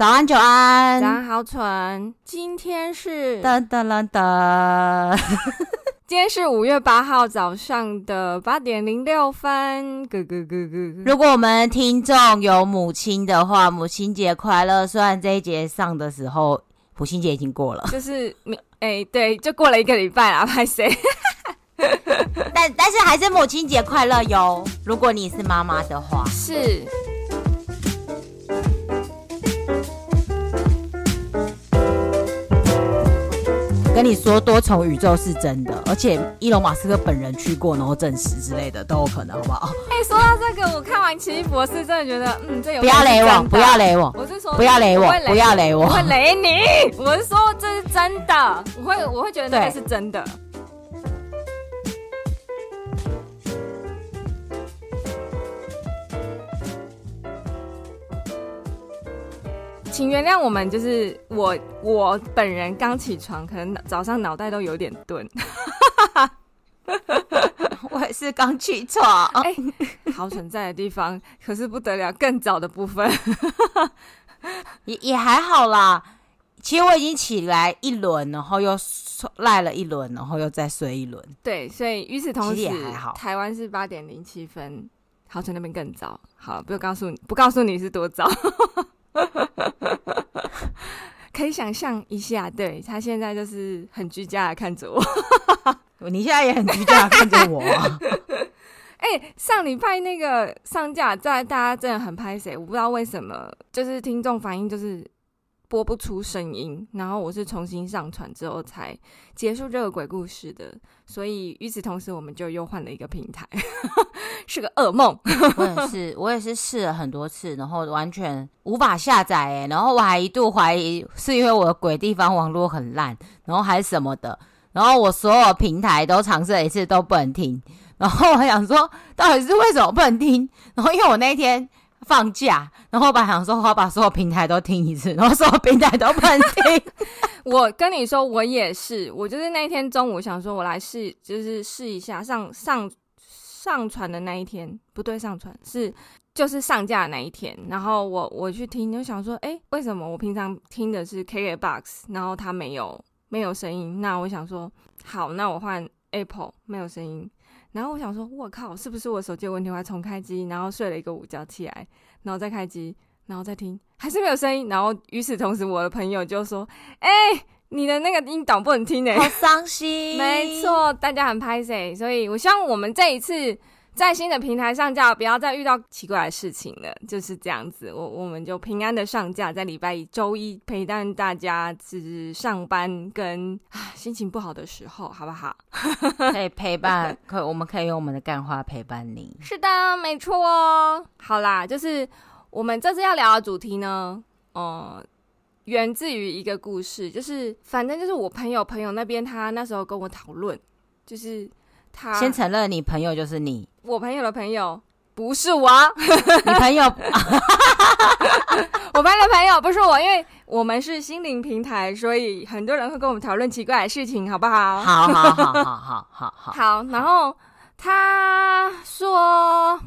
早安，久安，早安，好蠢。今天是噔噔噔噔，今天是五月八号早上的八点零六分。咯咯咯咯。如果我们听众有母亲的话，母亲节快乐。虽然这一节上的时候，母亲节已经过了，就是哎、欸，对，就过了一个礼拜啦，拍谁？但但是还是母亲节快乐哟！如果你是妈妈的话，是。跟你说，多重宇宙是真的，而且伊隆马斯克本人去过，然后证实之类的都有可能，好不好？哎、欸，说到这个，我看完《奇异博士》，真的觉得，嗯，这有不要雷我，不要雷我，我是说不要雷我，不要雷我，我会雷你。我是说这是真的，我会我会觉得那个是真的。请原谅我们，就是我我本人刚起床，可能早上脑袋都有点钝。我也是刚起床，哎、欸，好存在的地方可是不得了，更早的部分 也也还好啦。其实我已经起来一轮，然后又赖了一轮，然后又再睡一轮。对，所以与此同时，也还好。台湾是八点零七分，好存那边更早。好，不告诉你，不告诉你是多早。可以想象一下，对，他现在就是很居家的看着我，你现在也很居家的看着我。哎、欸，上礼拜那个上架在大家真的很拍谁，我不知道为什么，就是听众反应就是。播不出声音，然后我是重新上传之后才结束这个鬼故事的，所以与此同时，我们就又换了一个平台，是个噩梦。我也是，我也是试了很多次，然后完全无法下载哎，然后我还一度怀疑是因为我的鬼地方网络很烂，然后还是什么的，然后我所有平台都尝试了一次都不能听，然后我想说到底是为什么不能听，然后因为我那天。放假，然后我本来想说，我要把所有平台都听一次，然后所有平台都不能听。我跟你说，我也是，我就是那一天中午想说，我来试，就是试一下上上上传的那一天，不对，上传是就是上架的那一天，然后我我去听，就想说，哎，为什么我平常听的是 KKBOX，然后它没有没有声音？那我想说，好，那我换 Apple，没有声音。然后我想说，我靠，是不是我手机有问题？我还重开机，然后睡了一个午觉起来，然后再开机，然后再听，还是没有声音。然后与此同时，我的朋友就说：“哎，你的那个音档不能听诶，好伤心。”没错，大家很拍谁，所以我希望我们这一次。在新的平台上架，不要再遇到奇怪的事情了，就是这样子。我我们就平安的上架，在礼拜一、周一陪伴大家，是上班跟啊心情不好的时候，好不好？可以陪伴，可我们可以用我们的干话陪伴你。是的，没错哦。好啦，就是我们这次要聊的主题呢，呃，源自于一个故事，就是反正就是我朋友朋友那边，他那时候跟我讨论，就是。他先承认你朋友就是你，我朋友的朋友不是我，你朋友，我朋友的朋友不是我，因为我们是心灵平台，所以很多人会跟我们讨论奇怪的事情，好不好？好好好好好好好。好，然后他说，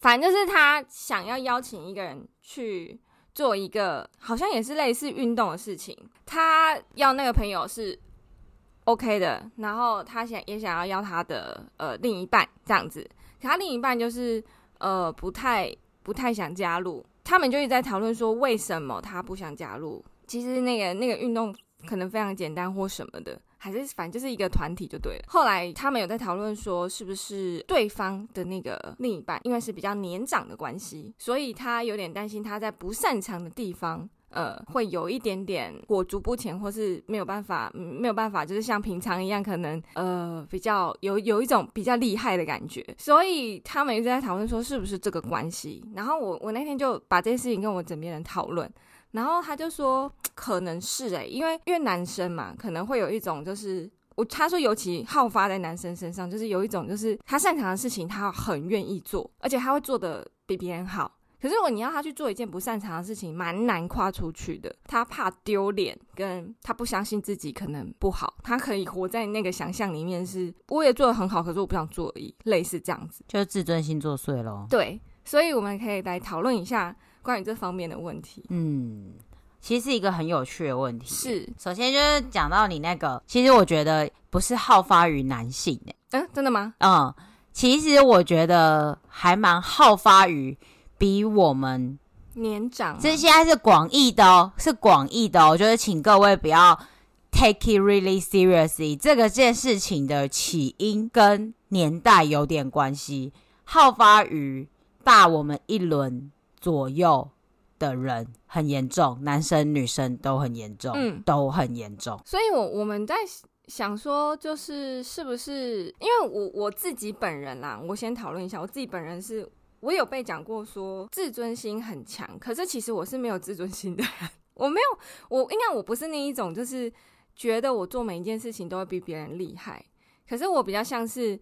反正就是他想要邀请一个人去做一个好像也是类似运动的事情，他要那个朋友是。OK 的，然后他想也想要邀他的呃另一半这样子，可他另一半就是呃不太不太想加入，他们就一直在讨论说为什么他不想加入。其实那个那个运动可能非常简单或什么的，还是反正就是一个团体就对了。后来他们有在讨论说是不是对方的那个另一半，因为是比较年长的关系，所以他有点担心他在不擅长的地方。呃，会有一点点裹足不前，或是没有办法，没有办法，就是像平常一样，可能呃比较有有一种比较厉害的感觉，所以他们一直在讨论说是不是这个关系。然后我我那天就把这件事情跟我枕边人讨论，然后他就说可能是诶、因为因为男生嘛，可能会有一种就是我他说尤其好发在男生身上，就是有一种就是他擅长的事情，他很愿意做，而且他会做的比别人好。可是如果你要他去做一件不擅长的事情，蛮难跨出去的。他怕丢脸，跟他不相信自己可能不好。他可以活在那个想象里面是，是我也做的很好，可是我不想做而已，类似这样子，就是自尊心作祟咯。对，所以我们可以来讨论一下关于这方面的问题。嗯，其实是一个很有趣的问题。是，首先就是讲到你那个，其实我觉得不是好发于男性诶。嗯，真的吗？嗯，其实我觉得还蛮好发于比我们年长。这现在是广义的哦，是广义的哦。我觉得请各位不要 take it really seriously。这个件事情的起因跟年代有点关系，好发于大我们一轮左右。的人很严重，男生女生都很严重，嗯，都很严重。所以我，我我们在想说，就是是不是因为我我自己本人啦，我先讨论一下，我自己本人是，我有被讲过说自尊心很强，可是其实我是没有自尊心的人，我没有，我应该我不是那一种，就是觉得我做每一件事情都会比别人厉害，可是我比较像是，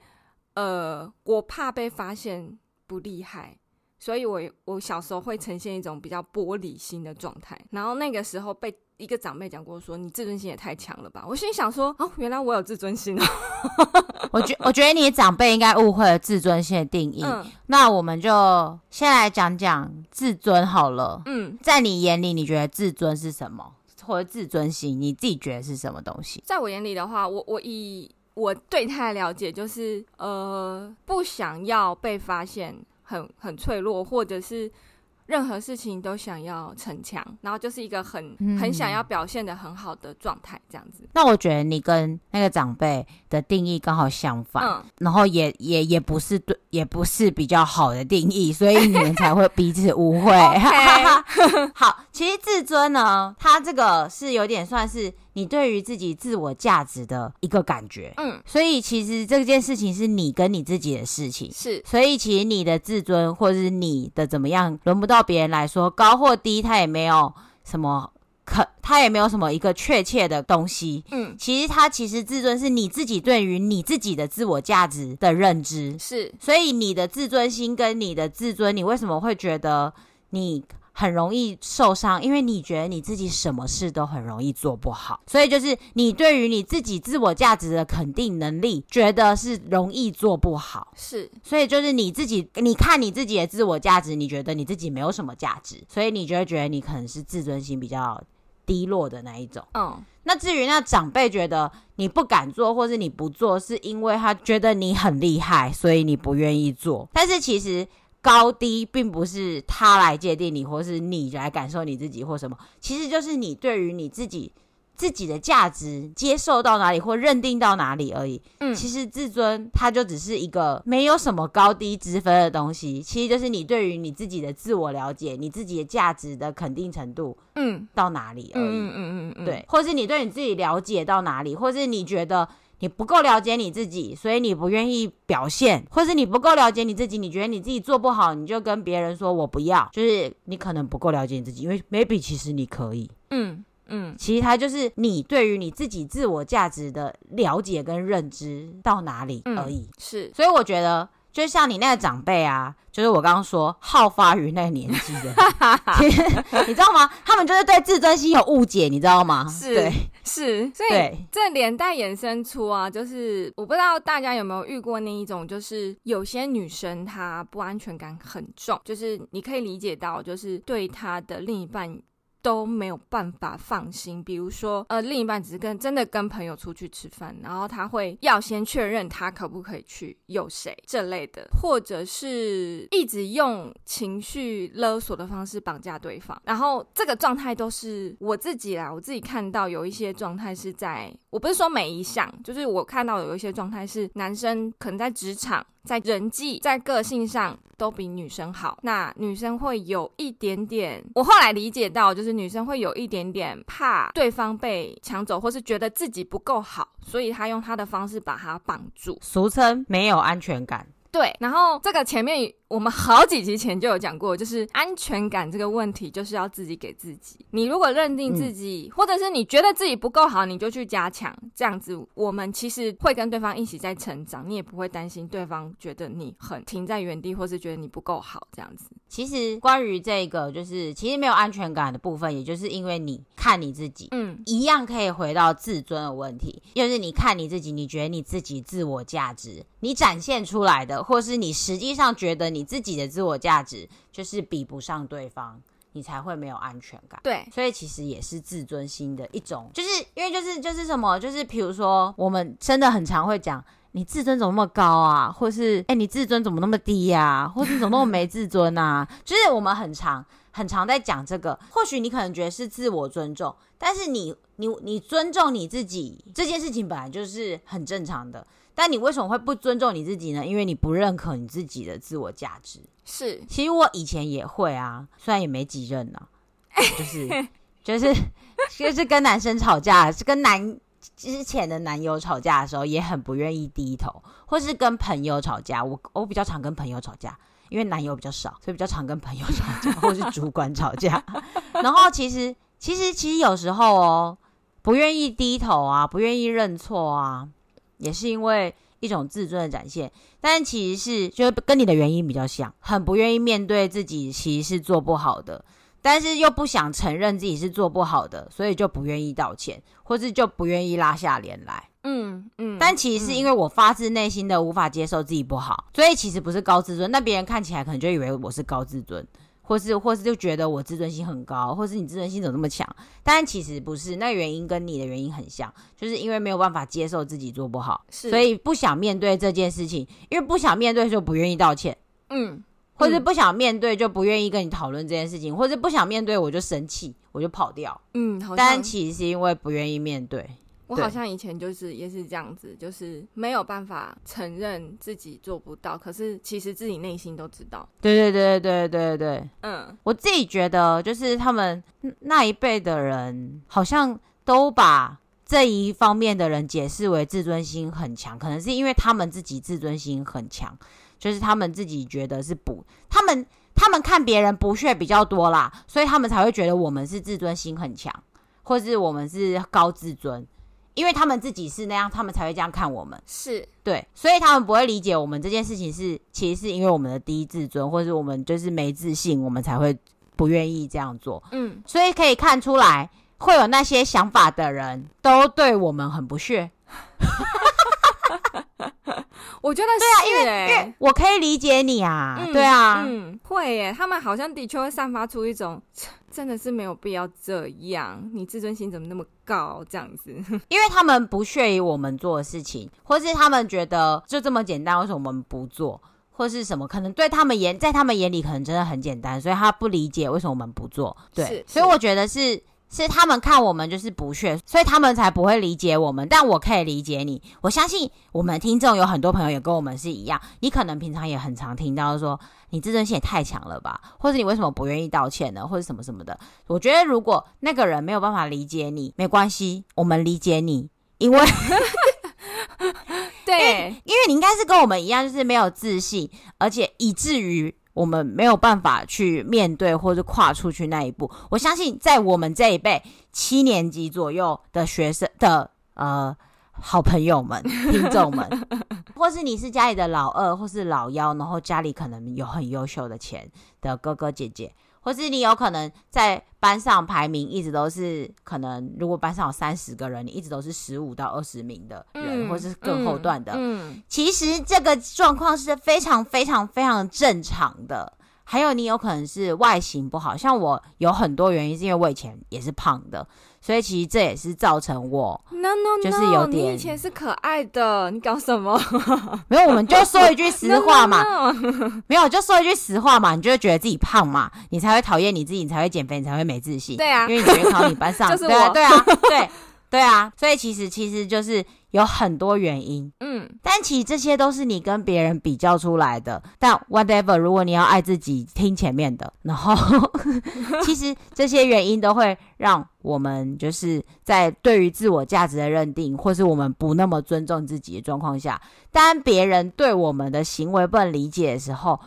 呃，我怕被发现不厉害。所以我，我我小时候会呈现一种比较玻璃心的状态，然后那个时候被一个长辈讲过，说你自尊心也太强了吧。我心里想说，哦，原来我有自尊心哦。我觉我觉得你长辈应该误会了自尊心的定义。嗯，那我们就先来讲讲自尊好了。嗯，在你眼里，你觉得自尊是什么？或者自尊心，你自己觉得是什么东西？在我眼里的话，我我以我对他的了解，就是呃，不想要被发现。很很脆弱，或者是任何事情都想要逞强，然后就是一个很很想要表现的很好的状态，这样子。那我觉得你跟那个长辈的定义刚好相反，嗯，然后也也也不是对，也不是比较好的定义，所以你们才会彼此误会。好，其实自尊呢，它这个是有点算是。你对于自己自我价值的一个感觉，嗯，所以其实这件事情是你跟你自己的事情，是，所以其实你的自尊或者是你的怎么样，轮不到别人来说高或低，他也没有什么可，他也没有什么一个确切的东西，嗯，其实他其实自尊是你自己对于你自己的自我价值的认知，是，所以你的自尊心跟你的自尊，你为什么会觉得你？很容易受伤，因为你觉得你自己什么事都很容易做不好，所以就是你对于你自己自我价值的肯定能力，觉得是容易做不好。是，所以就是你自己，你看你自己的自我价值，你觉得你自己没有什么价值，所以你就会觉得你可能是自尊心比较低落的那一种。嗯，那至于那长辈觉得你不敢做，或是你不做，是因为他觉得你很厉害，所以你不愿意做。但是其实。高低并不是他来界定你，或是你来感受你自己，或什么，其实就是你对于你自己自己的价值接受到哪里，或认定到哪里而已。嗯，其实自尊它就只是一个没有什么高低之分的东西，其实就是你对于你自己的自我了解，你自己的价值的肯定程度，嗯，到哪里而已。嗯嗯嗯嗯，对，或是你对你自己了解到哪里，或是你觉得。你不够了解你自己，所以你不愿意表现，或是你不够了解你自己，你觉得你自己做不好，你就跟别人说我不要，就是你可能不够了解你自己，因为 maybe 其实你可以，嗯嗯，其实它就是你对于你自己自我价值的了解跟认知到哪里而已，嗯、是，所以我觉得。就像你那个长辈啊，就是我刚刚说好发于那个年纪的，你知道吗？他们就是对自尊心有误解，你知道吗？是，对是，所以这连带衍生出啊，就是我不知道大家有没有遇过那一种，就是有些女生她不安全感很重，就是你可以理解到，就是对她的另一半。都没有办法放心，比如说，呃，另一半只是跟真的跟朋友出去吃饭，然后他会要先确认他可不可以去，有谁这类的，或者是一直用情绪勒索的方式绑架对方，然后这个状态都是我自己啦，我自己看到有一些状态是在，我不是说每一项，就是我看到有一些状态是男生可能在职场。在人际、在个性上都比女生好，那女生会有一点点，我后来理解到，就是女生会有一点点怕对方被抢走，或是觉得自己不够好，所以她用她的方式把他绑住，俗称没有安全感。对，然后这个前面。我们好几集前就有讲过，就是安全感这个问题，就是要自己给自己。你如果认定自己，嗯、或者是你觉得自己不够好，你就去加强。这样子，我们其实会跟对方一起在成长，你也不会担心对方觉得你很停在原地，或是觉得你不够好这样子。其实关于这个，就是其实没有安全感的部分，也就是因为你看你自己，嗯，一样可以回到自尊的问题，就是你看你自己，你觉得你自己自我价值，你展现出来的，或是你实际上觉得你。自己的自我价值就是比不上对方，你才会没有安全感。对，所以其实也是自尊心的一种，就是因为就是就是什么，就是比如说我们真的很常会讲，你自尊怎么那么高啊，或是哎、欸、你自尊怎么那么低呀、啊，或是怎么那么没自尊啊？就是我们很常很常在讲这个。或许你可能觉得是自我尊重，但是你你你尊重你自己这件事情本来就是很正常的。但你为什么会不尊重你自己呢？因为你不认可你自己的自我价值。是，其实我以前也会啊，虽然也没几任呢、啊，就是就是就是跟男生吵架，是跟男之前的男友吵架的时候，也很不愿意低头，或是跟朋友吵架。我我比较常跟朋友吵架，因为男友比较少，所以比较常跟朋友吵架，或是主管吵架。然后其实其实其实有时候哦，不愿意低头啊，不愿意认错啊。也是因为一种自尊的展现，但其实是就是跟你的原因比较像，很不愿意面对自己其实是做不好的，但是又不想承认自己是做不好的，所以就不愿意道歉，或是就不愿意拉下脸来。嗯嗯。但其实是因为我发自内心的无法接受自己不好，所以其实不是高自尊，那别人看起来可能就以为我是高自尊。或是或是就觉得我自尊心很高，或是你自尊心怎么那么强？但其实不是，那原因跟你的原因很像，就是因为没有办法接受自己做不好，所以不想面对这件事情。因为不想面对就不愿意道歉，嗯，或是不想面对就不愿意跟你讨论这件事情，或是不想面对我就生气，我就跑掉，嗯，但其实是因为不愿意面对。我好像以前就是也是这样子，就是没有办法承认自己做不到，可是其实自己内心都知道。对对对对对对对，嗯，我自己觉得就是他们那一辈的人，好像都把这一方面的人解释为自尊心很强，可能是因为他们自己自尊心很强，就是他们自己觉得是不，他们他们看别人不屑比较多啦，所以他们才会觉得我们是自尊心很强，或是我们是高自尊。因为他们自己是那样，他们才会这样看我们，是对，所以他们不会理解我们这件事情是，其实是因为我们的低自尊，或者是我们就是没自信，我们才会不愿意这样做。嗯，所以可以看出来，会有那些想法的人都对我们很不屑。我觉得是、欸，对啊，因为因为我可以理解你啊，嗯、对啊，嗯，会耶，他们好像的确会散发出一种。真的是没有必要这样，你自尊心怎么那么高？这样子，因为他们不屑于我们做的事情，或是他们觉得就这么简单，为什么我们不做，或是什么？可能对他们眼，在他们眼里，可能真的很简单，所以他不理解为什么我们不做。对，所以我觉得是。是他们看我们就是不屑，所以他们才不会理解我们。但我可以理解你，我相信我们听众有很多朋友也跟我们是一样。你可能平常也很常听到说，你自尊心也太强了吧，或者你为什么不愿意道歉呢，或者什么什么的。我觉得如果那个人没有办法理解你，没关系，我们理解你，因为 对，因为你应该是跟我们一样，就是没有自信，而且以至于。我们没有办法去面对或者跨出去那一步。我相信，在我们这一辈七年级左右的学生的呃好朋友们、听众们，或是你是家里的老二或是老幺，然后家里可能有很优秀的钱的哥哥姐姐。或是你有可能在班上排名一直都是可能，如果班上有三十个人，你一直都是十五到二十名的人，嗯、或是更后段的。嗯，嗯其实这个状况是非常非常非常正常的。还有你有可能是外形不好，像我有很多原因是因为我以前也是胖的。所以其实这也是造成我，no no no，就是有点，你以前是可爱的，你搞什么？没有，我们就说一句实话嘛. 没有，就说一句实话嘛，你就会觉得自己胖嘛，你才会讨厌你自己，你才会减肥，你才会没自信。对啊，因为你觉得考你班 上，就是我，对啊，对啊，对，对啊，所以其实其实就是。有很多原因，嗯，但其实这些都是你跟别人比较出来的。但 whatever，如果你要爱自己，听前面的，然后 其实这些原因都会让我们就是在对于自我价值的认定，或是我们不那么尊重自己的状况下，当别人对我们的行为不能理解的时候，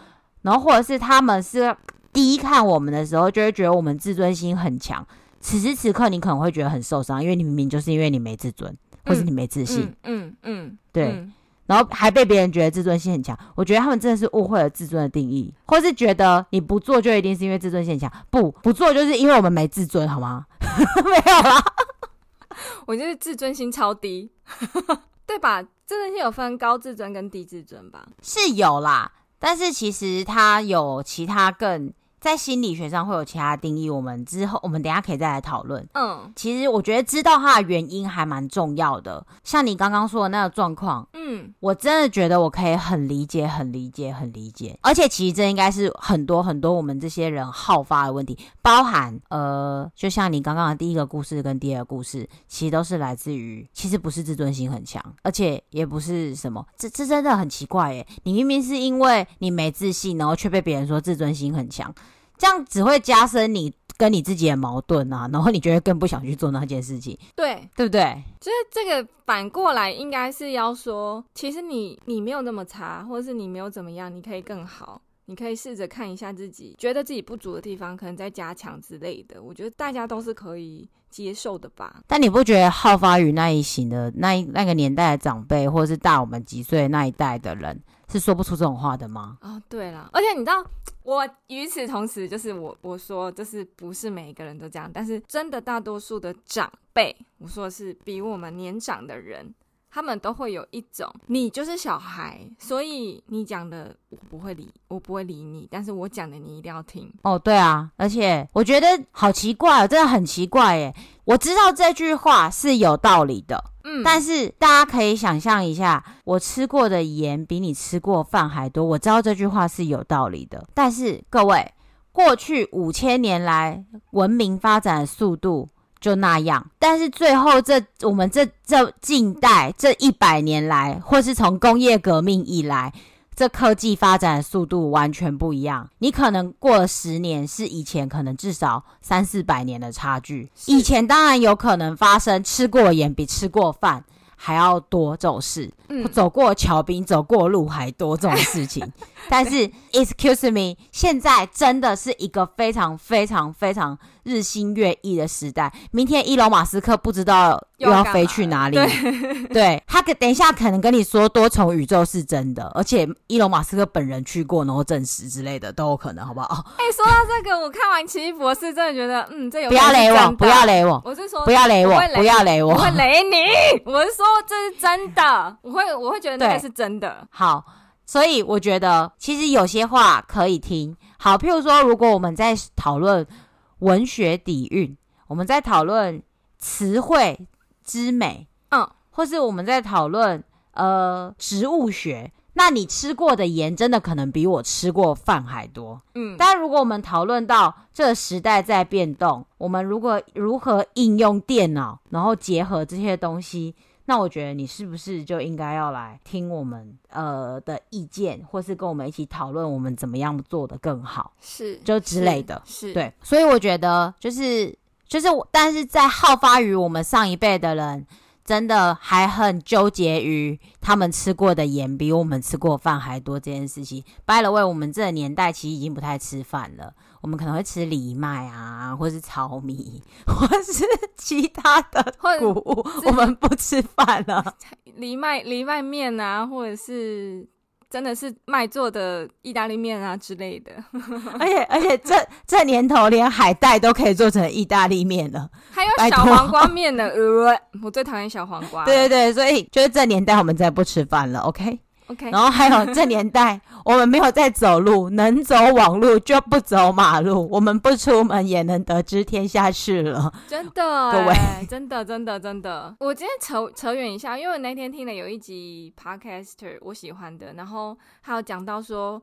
然后或者是他们是低看我们的时候，就会觉得我们自尊心很强。此时此刻，你可能会觉得很受伤，因为你明明就是因为你没自尊。或是你没自信，嗯嗯，对，嗯、然后还被别人觉得自尊心很强，我觉得他们真的是误会了自尊的定义，或是觉得你不做就一定是因为自尊心很强，不不做就是因为我们没自尊，好吗？没有啦，我觉得自尊心超低，对吧？自尊心有分高自尊跟低自尊吧？是有啦，但是其实它有其他更在心理学上会有其他定义，我们之后我们等一下可以再来讨论。嗯，其实我觉得知道它的原因还蛮重要的。像你刚刚说的那个状况，嗯，我真的觉得我可以很理解、很理解、很理解。而且其实这应该是很多很多我们这些人好发的问题，包含呃，就像你刚刚的第一个故事跟第二个故事，其实都是来自于，其实不是自尊心很强，而且也不是什么，这这真的很奇怪耶。你明明是因为你没自信，然后却被别人说自尊心很强。这样只会加深你跟你自己的矛盾啊，然后你就会更不想去做那件事情，对，对不对？就是这个反过来，应该是要说，其实你你没有那么差，或者是你没有怎么样，你可以更好，你可以试着看一下自己觉得自己不足的地方，可能再加强之类的。我觉得大家都是可以接受的吧。但你不觉得好发于那一型的那一那个年代的长辈，或者是大我们几岁那一代的人，是说不出这种话的吗？啊，对了，而且你知道。我与此同时，就是我我说，就是不是每一个人都这样，但是真的大多数的长辈，我说的是比我们年长的人，他们都会有一种，你就是小孩，所以你讲的我不会理，我不会理你，但是我讲的你一定要听。哦，对啊，而且我觉得好奇怪，哦真的很奇怪耶。我知道这句话是有道理的。嗯，但是大家可以想象一下，我吃过的盐比你吃过饭还多。我知道这句话是有道理的，但是各位，过去五千年来文明发展的速度就那样，但是最后这我们这这近代这一百年来，或是从工业革命以来。这科技发展的速度完全不一样，你可能过了十年，是以前可能至少三四百年的差距。以前当然有可能发生吃过盐比吃过饭还要多这种事，嗯，走过桥比走过路还多这种事情。但是，excuse me，现在真的是一个非常非常非常。日新月异的时代，明天伊隆马斯克不知道又要飞去哪里。对，对他可等一下可能跟你说多重宇宙是真的，而且伊隆马斯克本人去过，然后证实之类的都有可能，好不好？哎、欸，说到这个，我看完奇异博士，真的觉得，嗯，这有不要雷我，不要雷我，我是说不要雷我，不要雷我，我会雷你。我是说这是真的，我会我会觉得那个是真的。好，所以我觉得其实有些话可以听。好，譬如说，如果我们在讨论。文学底蕴，我们在讨论词汇之美，嗯，或是我们在讨论呃植物学。那你吃过的盐真的可能比我吃过饭还多，嗯。但如果我们讨论到这个时代在变动，我们如果如何应用电脑，然后结合这些东西。那我觉得你是不是就应该要来听我们呃的意见，或是跟我们一起讨论我们怎么样做的更好，是就之类的，是，是对。所以我觉得就是就是，但是在好发于我们上一辈的人，真的还很纠结于他们吃过的盐比我们吃过饭还多这件事情。By the way，我们这个年代其实已经不太吃饭了。我们可能会吃藜麦啊，或是糙米，或是其他的谷物。我们不吃饭了，藜麦藜麦面啊，或者是真的是麦做的意大利面啊之类的。而且而且这这年头连海带都可以做成意大利面了，还有小黄瓜面呢。呃，我最讨厌小黄瓜。对对对，所以就是这年代我们再不吃饭了。OK。然后还有这年代，我们没有在走路，能走网路就不走马路，我们不出门也能得知天下事了。真的，各位，真的，真的，真的。我今天扯扯远一下，因为我那天听了有一集 Podcaster 我喜欢的，然后还有讲到说，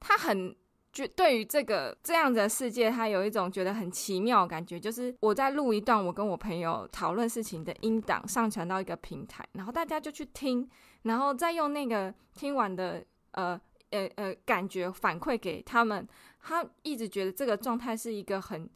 他很就对于这个这样的世界，他有一种觉得很奇妙的感觉，就是我在录一段我跟我朋友讨论事情的音档，上传到一个平台，然后大家就去听。然后再用那个听完的呃呃呃感觉反馈给他们，他一直觉得这个状态是一个很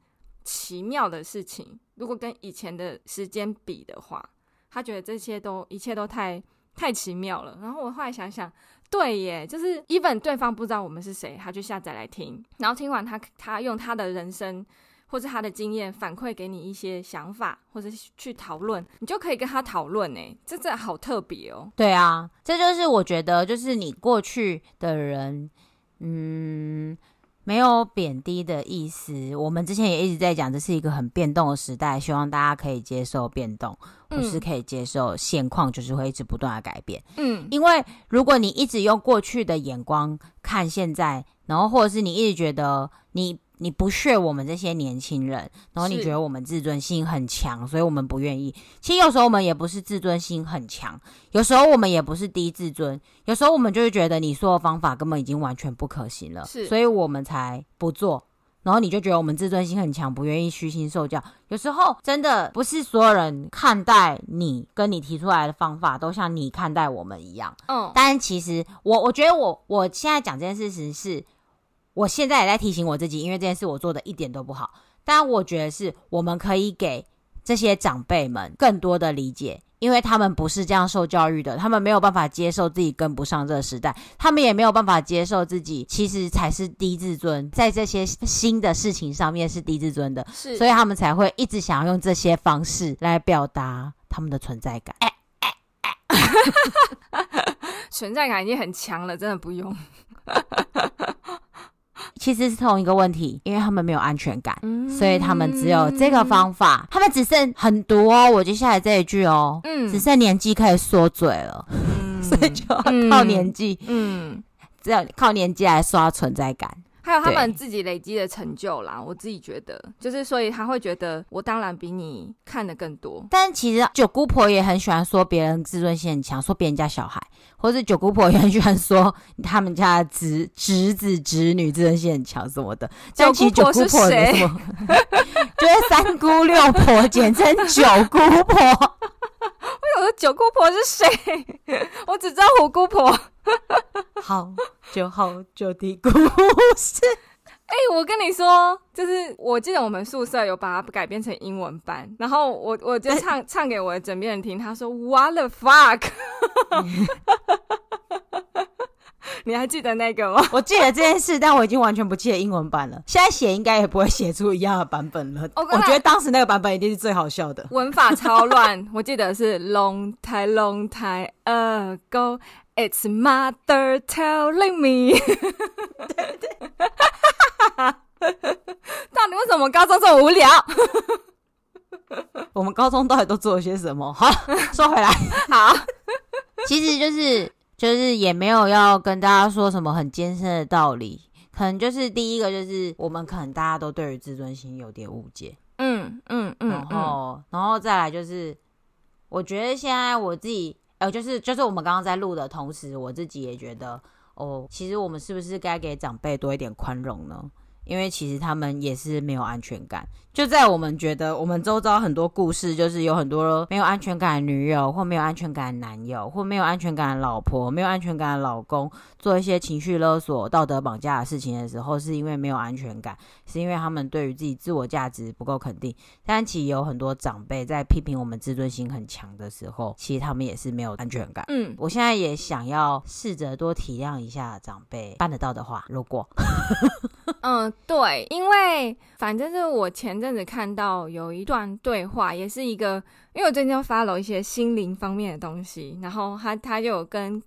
奇妙的事情。如果跟以前的时间比的话，他觉得这些都一切都太太奇妙了。然后我后来想想，对耶，就是 even 对方不知道我们是谁，他就下载来听，然后听完他他用他的人生。或者他的经验反馈给你一些想法，或者去讨论，你就可以跟他讨论。哎，这这好特别哦。对啊，这就是我觉得，就是你过去的人，嗯，没有贬低的意思。我们之前也一直在讲，这是一个很变动的时代，希望大家可以接受变动，或是可以接受现况，就是会一直不断的改变。嗯，因为如果你一直用过去的眼光看现在，然后或者是你一直觉得你。你不屑我们这些年轻人，然后你觉得我们自尊心很强，所以我们不愿意。其实有时候我们也不是自尊心很强，有时候我们也不是低自尊，有时候我们就会觉得你说的方法根本已经完全不可行了，是，所以我们才不做。然后你就觉得我们自尊心很强，不愿意虚心受教。有时候真的不是所有人看待你跟你提出来的方法都像你看待我们一样。嗯，但其实我我觉得我我现在讲这件事情是，我现在也在提醒我自己，因为这件事我做的一点都不好。但我觉得是我们可以给这些长辈们更多的理解。因为他们不是这样受教育的，他们没有办法接受自己跟不上这个时代，他们也没有办法接受自己其实才是低自尊，在这些新的事情上面是低自尊的，是，所以他们才会一直想要用这些方式来表达他们的存在感。存在感已经很强了，真的不用。其实是同一个问题，因为他们没有安全感，嗯、所以他们只有这个方法。他们只剩很多哦，我接下来这一句哦，嗯，只剩年纪可以缩嘴了，嗯、所以就要靠年纪，嗯，只有靠年纪来刷存在感。还有他们自己累积的成就啦，我自己觉得，就是所以他会觉得我当然比你看的更多。但其实九姑婆也很喜欢说别人自尊心很强，说别人家小孩，或者九姑婆也很喜欢说他们家的侄侄子侄女自尊心很强什么的。但其实九姑婆是谁？就是三姑六婆简称九姑婆。我想说九姑婆是谁？我只知道虎姑婆。好就好就的故事。哎、欸，我跟你说，就是我记得我们宿舍有把它改编成英文版，然后我我就唱、欸、唱给我的枕边人听，他说 What the fuck？你还记得那个吗？我记得这件事，但我已经完全不记得英文版了。现在写应该也不会写出一样的版本了。我觉得当时那个版本一定是最好笑的，文法超乱。我记得是 long time long time ago，it's mother telling me。对对。到底为什么高中这么无聊？我们高中到底都做了些什么？好，说回来，好，其实就是。就是也没有要跟大家说什么很艰深的道理，可能就是第一个就是我们可能大家都对于自尊心有点误解，嗯嗯嗯，然后然后再来就是，我觉得现在我自己呃，就是就是我们刚刚在录的同时，我自己也觉得哦，其实我们是不是该给长辈多一点宽容呢？因为其实他们也是没有安全感，就在我们觉得我们周遭很多故事，就是有很多没有安全感的女友，或没有安全感的男友，或没有安全感的老婆，没有安全感的老公，做一些情绪勒索、道德绑架的事情的时候，是因为没有安全感，是因为他们对于自己自我价值不够肯定。但其实有很多长辈在批评我们自尊心很强的时候，其实他们也是没有安全感。嗯，我现在也想要试着多体谅一下长辈，办得到的话，如果，嗯。对，因为反正是我前阵子看到有一段对话，也是一个，因为我最近要 follow 一些心灵方面的东西，然后他他就有跟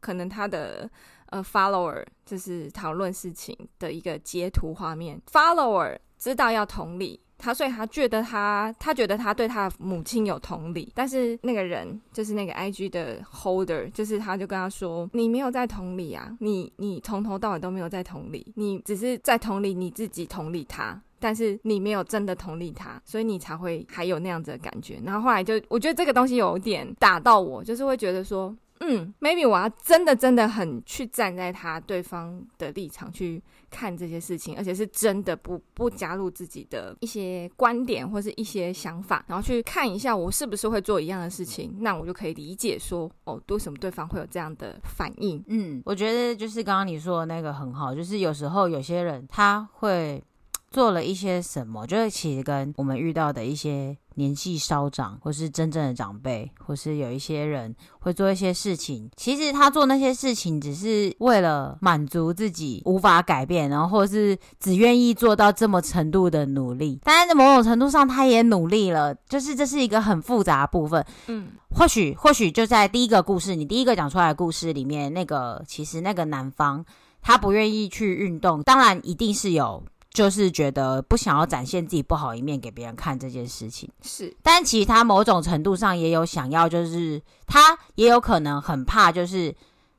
可能他的呃 follower 就是讨论事情的一个截图画面，follower 知道要同理。他所以，他觉得他，他觉得他对他的母亲有同理，但是那个人就是那个 IG 的 holder，就是他就跟他说：“你没有在同理啊，你你从头到尾都没有在同理，你只是在同理你自己，同理他，但是你没有真的同理他，所以你才会还有那样子的感觉。”然后后来就，我觉得这个东西有点打到我，就是会觉得说。嗯，maybe 我要真的真的很去站在他对方的立场去看这些事情，而且是真的不不加入自己的一些观点或是一些想法，然后去看一下我是不是会做一样的事情，那我就可以理解说，哦，为什么对方会有这样的反应？嗯，我觉得就是刚刚你说的那个很好，就是有时候有些人他会做了一些什么，就是其实跟我们遇到的一些。年纪稍长，或是真正的长辈，或是有一些人会做一些事情。其实他做那些事情，只是为了满足自己无法改变，然后或是只愿意做到这么程度的努力。但是在某种程度上，他也努力了。就是这是一个很复杂的部分。嗯，或许或许就在第一个故事，你第一个讲出来的故事里面，那个其实那个男方他不愿意去运动，当然一定是有。就是觉得不想要展现自己不好一面给别人看这件事情是，但其实他某种程度上也有想要，就是他也有可能很怕，就是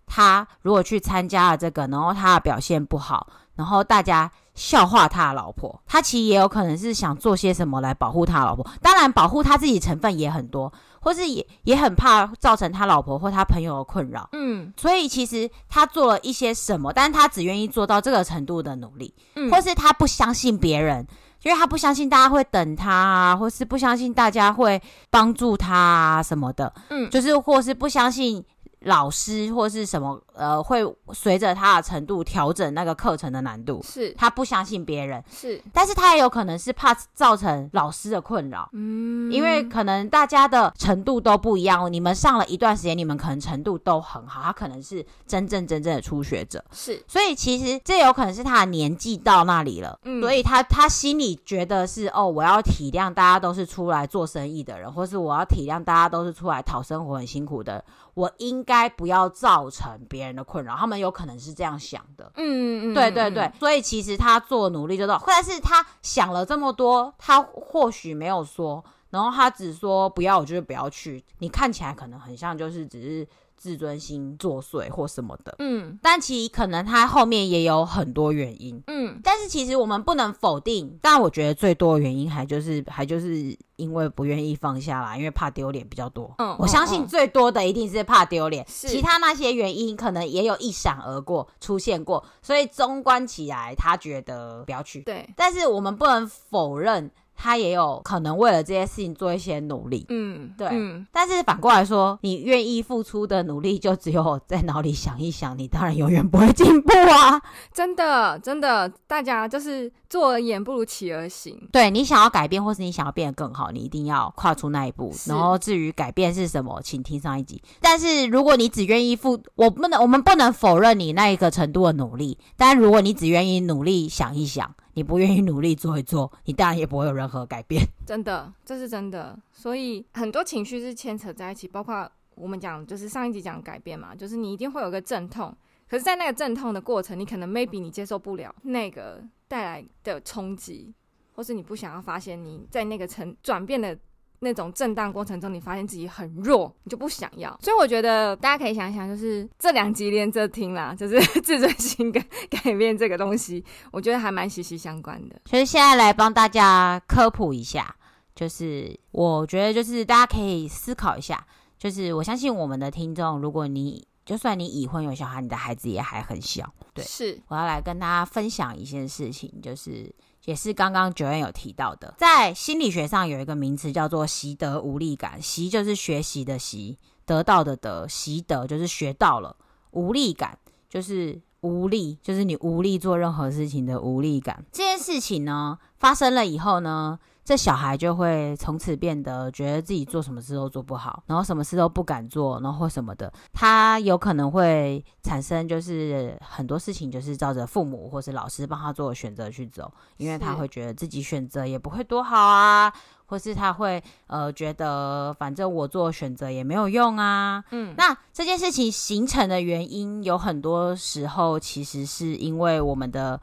他如果去参加了这个，然后他的表现不好，然后大家笑话他的老婆，他其实也有可能是想做些什么来保护他的老婆。当然，保护他自己成分也很多，或是也也很怕造成他老婆或他朋友的困扰。嗯，所以其实他做了一些什么，但是他只愿意做到这个程度的努力，嗯，或是他不相信别人，因为他不相信大家会等他啊，或是不相信大家会帮助他啊什么的。嗯，就是或是不相信。老师或是什么呃，会随着他的程度调整那个课程的难度。是他不相信别人，是，但是他也有可能是怕造成老师的困扰。嗯，因为可能大家的程度都不一样，你们上了一段时间，你们可能程度都很好，他可能是真正真正的初学者。是，所以其实这有可能是他的年纪到那里了，嗯，所以他他心里觉得是哦，我要体谅大家都是出来做生意的人，或是我要体谅大家都是出来讨生活很辛苦的。我应该不要造成别人的困扰，他们有可能是这样想的。嗯嗯嗯，对对对，所以其实他做努力就到，但是他想了这么多，他或许没有说，然后他只说不要，我就是不要去。你看起来可能很像就是只是。自尊心作祟或什么的，嗯，但其实可能他后面也有很多原因，嗯，但是其实我们不能否定，但我觉得最多的原因还就是还就是因为不愿意放下啦，因为怕丢脸比较多。嗯，我相信最多的一定是怕丢脸，嗯，其他那些原因可能也有一闪而过出现过，所以综观起来，他觉得不要去。对，但是我们不能否认。他也有可能为了这些事情做一些努力，嗯，对，嗯，但是反过来说，你愿意付出的努力，就只有在脑里想一想，你当然永远不会进步啊！真的，真的，大家就是坐而言不如起而行。对，你想要改变，或是你想要变得更好，你一定要跨出那一步。然后至于改变是什么，请听上一集。但是如果你只愿意付，我不能，我们不能否认你那一个程度的努力。但如果你只愿意努力想一想，你不愿意努力做一做，你当然也不会有任何改变。真的，这是真的。所以很多情绪是牵扯在一起，包括我们讲，就是上一集讲改变嘛，就是你一定会有个阵痛。可是，在那个阵痛的过程，你可能 maybe 你接受不了那个带来的冲击，或是你不想要发现你在那个成转变的。那种震荡过程中，你发现自己很弱，你就不想要。所以我觉得大家可以想一想，就是这两集连着听啦，就是 自尊心跟改变这个东西，我觉得还蛮息息相关的。所以现在来帮大家科普一下，就是我觉得就是大家可以思考一下，就是我相信我们的听众，如果你就算你已婚有小孩，你的孩子也还很小，对，是我要来跟大家分享一件事情，就是。也是刚刚 Joanne 有提到的，在心理学上有一个名词叫做习得无力感。习就是学习的习，得到的得，习得就是学到了。无力感就是无力，就是你无力做任何事情的无力感。这件事情呢，发生了以后呢，这小孩就会从此变得觉得自己做什么事都做不好，然后什么事都不敢做，然后或什么的，他有可能会产生就是很多事情就是照着父母或是老师帮他做的选择去走，因为他会觉得自己选择也不会多好啊，或是他会呃觉得反正我做选择也没有用啊，嗯，那这件事情形成的原因有很多时候其实是因为我们的。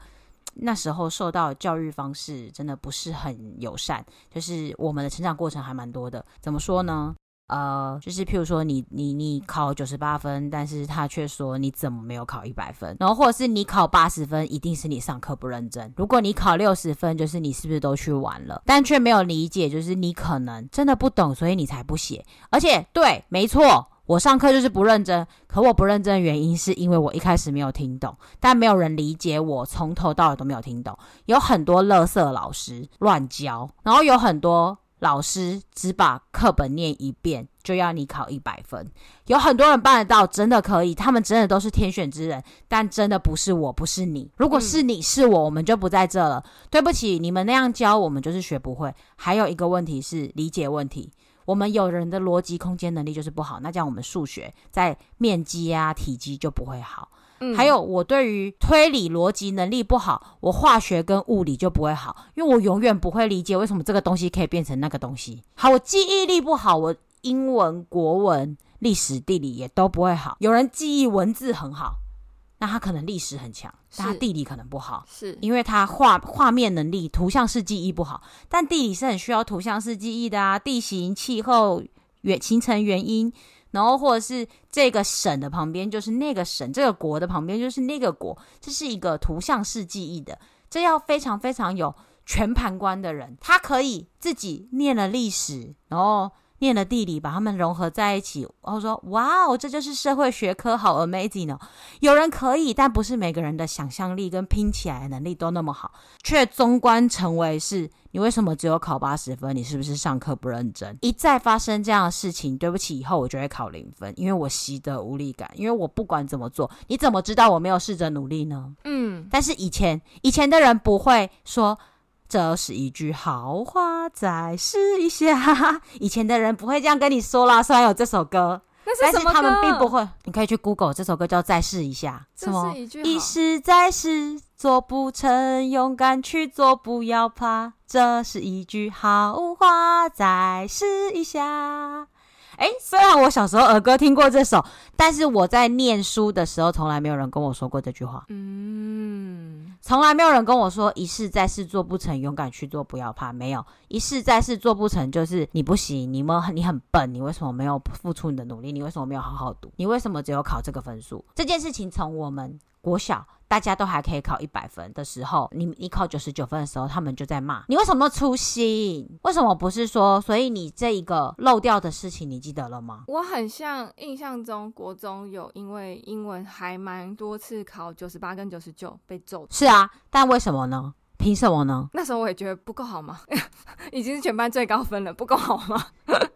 那时候受到教育方式真的不是很友善，就是我们的成长过程还蛮多的。怎么说呢？呃，就是譬如说你你你考九十八分，但是他却说你怎么没有考一百分？然后或者是你考八十分，一定是你上课不认真。如果你考六十分，就是你是不是都去玩了？但却没有理解，就是你可能真的不懂，所以你才不写。而且对，没错。我上课就是不认真，可我不认真的原因是因为我一开始没有听懂，但没有人理解我，从头到尾都没有听懂。有很多垃圾老师乱教，然后有很多老师只把课本念一遍就要你考一百分。有很多人办得到，真的可以，他们真的都是天选之人，但真的不是我，不是你。如果是你是我，我们就不在这了。对不起，你们那样教我们就是学不会。还有一个问题是理解问题。我们有人的逻辑空间能力就是不好，那这样我们数学在面积啊、体积就不会好。嗯，还有我对于推理逻辑能力不好，我化学跟物理就不会好，因为我永远不会理解为什么这个东西可以变成那个东西。好，我记忆力不好，我英文、国文、历史、地理也都不会好。有人记忆文字很好。那他可能历史很强，但他地理可能不好，是因为他画画面能力、图像式记忆不好。但地理是很需要图像式记忆的啊，地形、气候、原形成原因，然后或者是这个省的旁边就是那个省，这个国的旁边就是那个国，这是一个图像式记忆的。这要非常非常有全盘观的人，他可以自己念了历史，然后。念了地理，把他们融合在一起，然后说：“哇哦，这就是社会学科，好 amazing 哦！”有人可以，但不是每个人的想象力跟拼起来的能力都那么好，却终观成为是你为什么只有考八十分？你是不是上课不认真？一再发生这样的事情，对不起，以后我就会考零分，因为我习得无力感，因为我不管怎么做，你怎么知道我没有试着努力呢？嗯，但是以前以前的人不会说。这是一句好话，再试一下。以前的人不会这样跟你说啦，虽然有这首歌？但是他们并不会。你可以去 Google 这首歌叫《再试一下》，什么？一试再试，做不成，勇敢去做，不要怕。这是一句好话，再试一下。哎，虽然我小时候儿歌听过这首，但是我在念书的时候，从来没有人跟我说过这句话。嗯，从来没有人跟我说一试再试做不成，勇敢去做，不要怕。没有一试再试做不成，就是你不行，你们你很笨，你为什么没有付出你的努力？你为什么没有好好读？你为什么只有考这个分数？这件事情从我们国小。大家都还可以考一百分的时候，你你考九十九分的时候，他们就在骂你为什么粗心？为什么不是说？所以你这一个漏掉的事情，你记得了吗？我很像印象中国中有因为英文还蛮多次考九十八跟九十九被揍。是啊，但为什么呢？凭什么呢？那时候我也觉得不够好吗？已经是全班最高分了，不够好吗？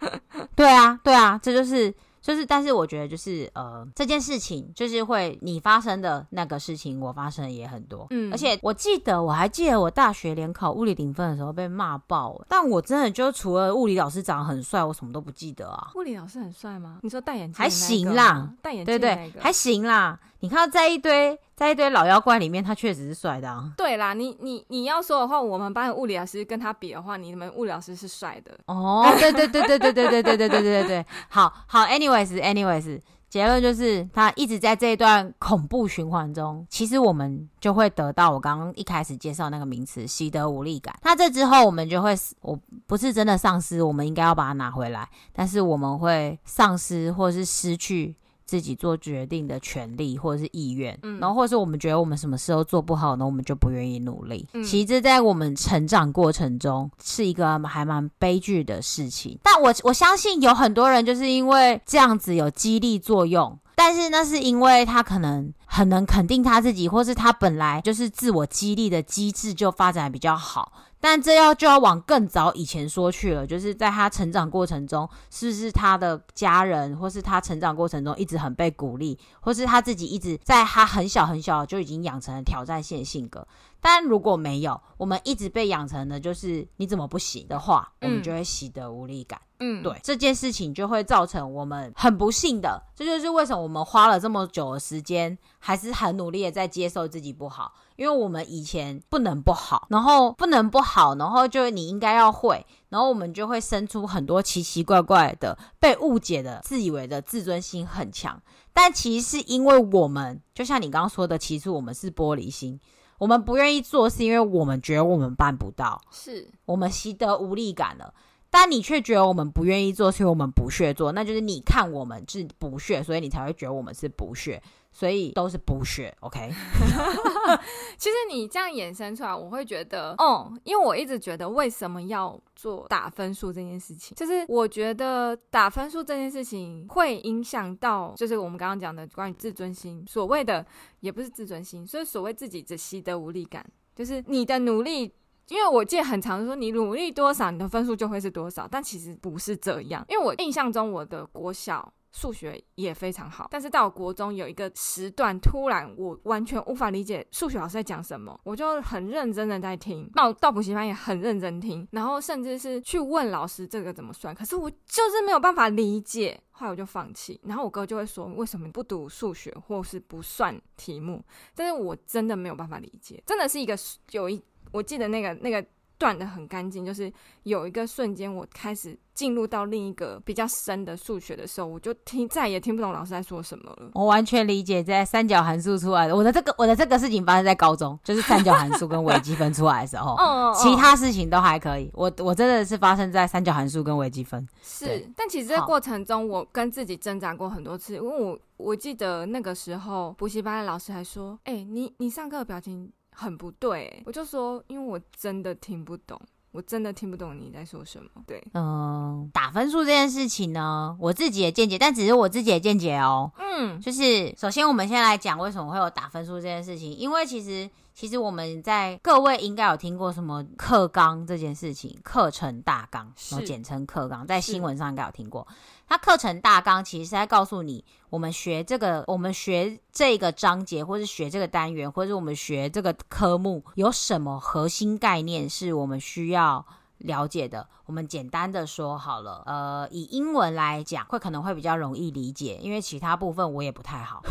对啊，对啊，这就是。就是，但是我觉得就是呃，这件事情就是会你发生的那个事情，我发生的也很多。嗯，而且我记得我还记得我大学联考物理零分的时候被骂爆，但我真的就除了物理老师长得很帅，我什么都不记得啊。物理老师很帅吗？你说戴眼镜还行啦，戴眼镜对对，还行啦。你看在一堆在一堆老妖怪里面，他确实是帅的啊。对啦，你你你要说的话，我们班的物理老师跟他比的话，你们物理老师是帅的哦。对对对对对对对对对对对对对。好好，anyways anyways，结论就是他一直在这一段恐怖循环中，其实我们就会得到我刚刚一开始介绍那个名词习得无力感。那这之后我们就会，我不是真的丧失，我们应该要把它拿回来，但是我们会丧失或是失去。自己做决定的权利或者是意愿，嗯，然后或者是我们觉得我们什么事都做不好，呢我们就不愿意努力。嗯，其实在我们成长过程中是一个还蛮悲剧的事情。但我我相信有很多人就是因为这样子有激励作用，但是那是因为他可能很能肯定他自己，或是他本来就是自我激励的机制就发展得比较好。但这要就要往更早以前说去了，就是在他成长过程中，是不是他的家人，或是他成长过程中一直很被鼓励，或是他自己一直在他很小很小就已经养成了挑战性性格。但如果没有，我们一直被养成的就是你怎么不行的话，我们就会习得无力感。嗯，对，这件事情就会造成我们很不幸的，这就是为什么我们花了这么久的时间，还是很努力的在接受自己不好，因为我们以前不能不好，然后不能不好，然后就你应该要会，然后我们就会生出很多奇奇怪怪的被误解的，自以为的自尊心很强，但其实是因为我们，就像你刚刚说的，其实我们是玻璃心。我们不愿意做，是因为我们觉得我们办不到，是我们习得无力感了。但你却觉得我们不愿意做，是因为我们不屑做，那就是你看我们是不屑，所以你才会觉得我们是不屑。所以都是补血，OK。其实你这样衍生出来，我会觉得，哦，因为我一直觉得为什么要做打分数这件事情，就是我觉得打分数这件事情会影响到，就是我们刚刚讲的关于自尊心，所谓的也不是自尊心，所以所谓自己只习得无力感，就是你的努力，因为我记得很常说，你努力多少，你的分数就会是多少，但其实不是这样，因为我印象中我的国小。数学也非常好，但是到国中有一个时段，突然我完全无法理解数学老师在讲什么，我就很认真的在听，到到补习班也很认真听，然后甚至是去问老师这个怎么算，可是我就是没有办法理解，后来我就放弃。然后我哥就会说，为什么不读数学或是不算题目？但是我真的没有办法理解，真的是一个有一，我记得那个那个。断的很干净，就是有一个瞬间，我开始进入到另一个比较深的数学的时候，我就听再也听不懂老师在说什么了。我完全理解，在三角函数出来的，我的这个我的这个事情发生在高中，就是三角函数跟微积分出来的时候，其他事情都还可以。我我真的是发生在三角函数跟微积分。是，但其实这个过程中，我跟自己挣扎过很多次，因为我我记得那个时候补习班的老师还说：“哎、欸，你你上课的表情。”很不对，我就说，因为我真的听不懂。我真的听不懂你在说什么。对，嗯，打分数这件事情呢，我自己的见解，但只是我自己的见解哦。嗯，就是首先我们先来讲为什么会有打分数这件事情，因为其实其实我们在各位应该有听过什么课纲这件事情，课程大纲，然后简称课纲，在新闻上应该有听过。它课程大纲其实是在告诉你，我们学这个，我们学这个章节，或是学这个单元，或是我们学这个科目，有什么核心概念是我们需要了解的。我们简单的说好了，呃，以英文来讲，会可能会比较容易理解，因为其他部分我也不太好，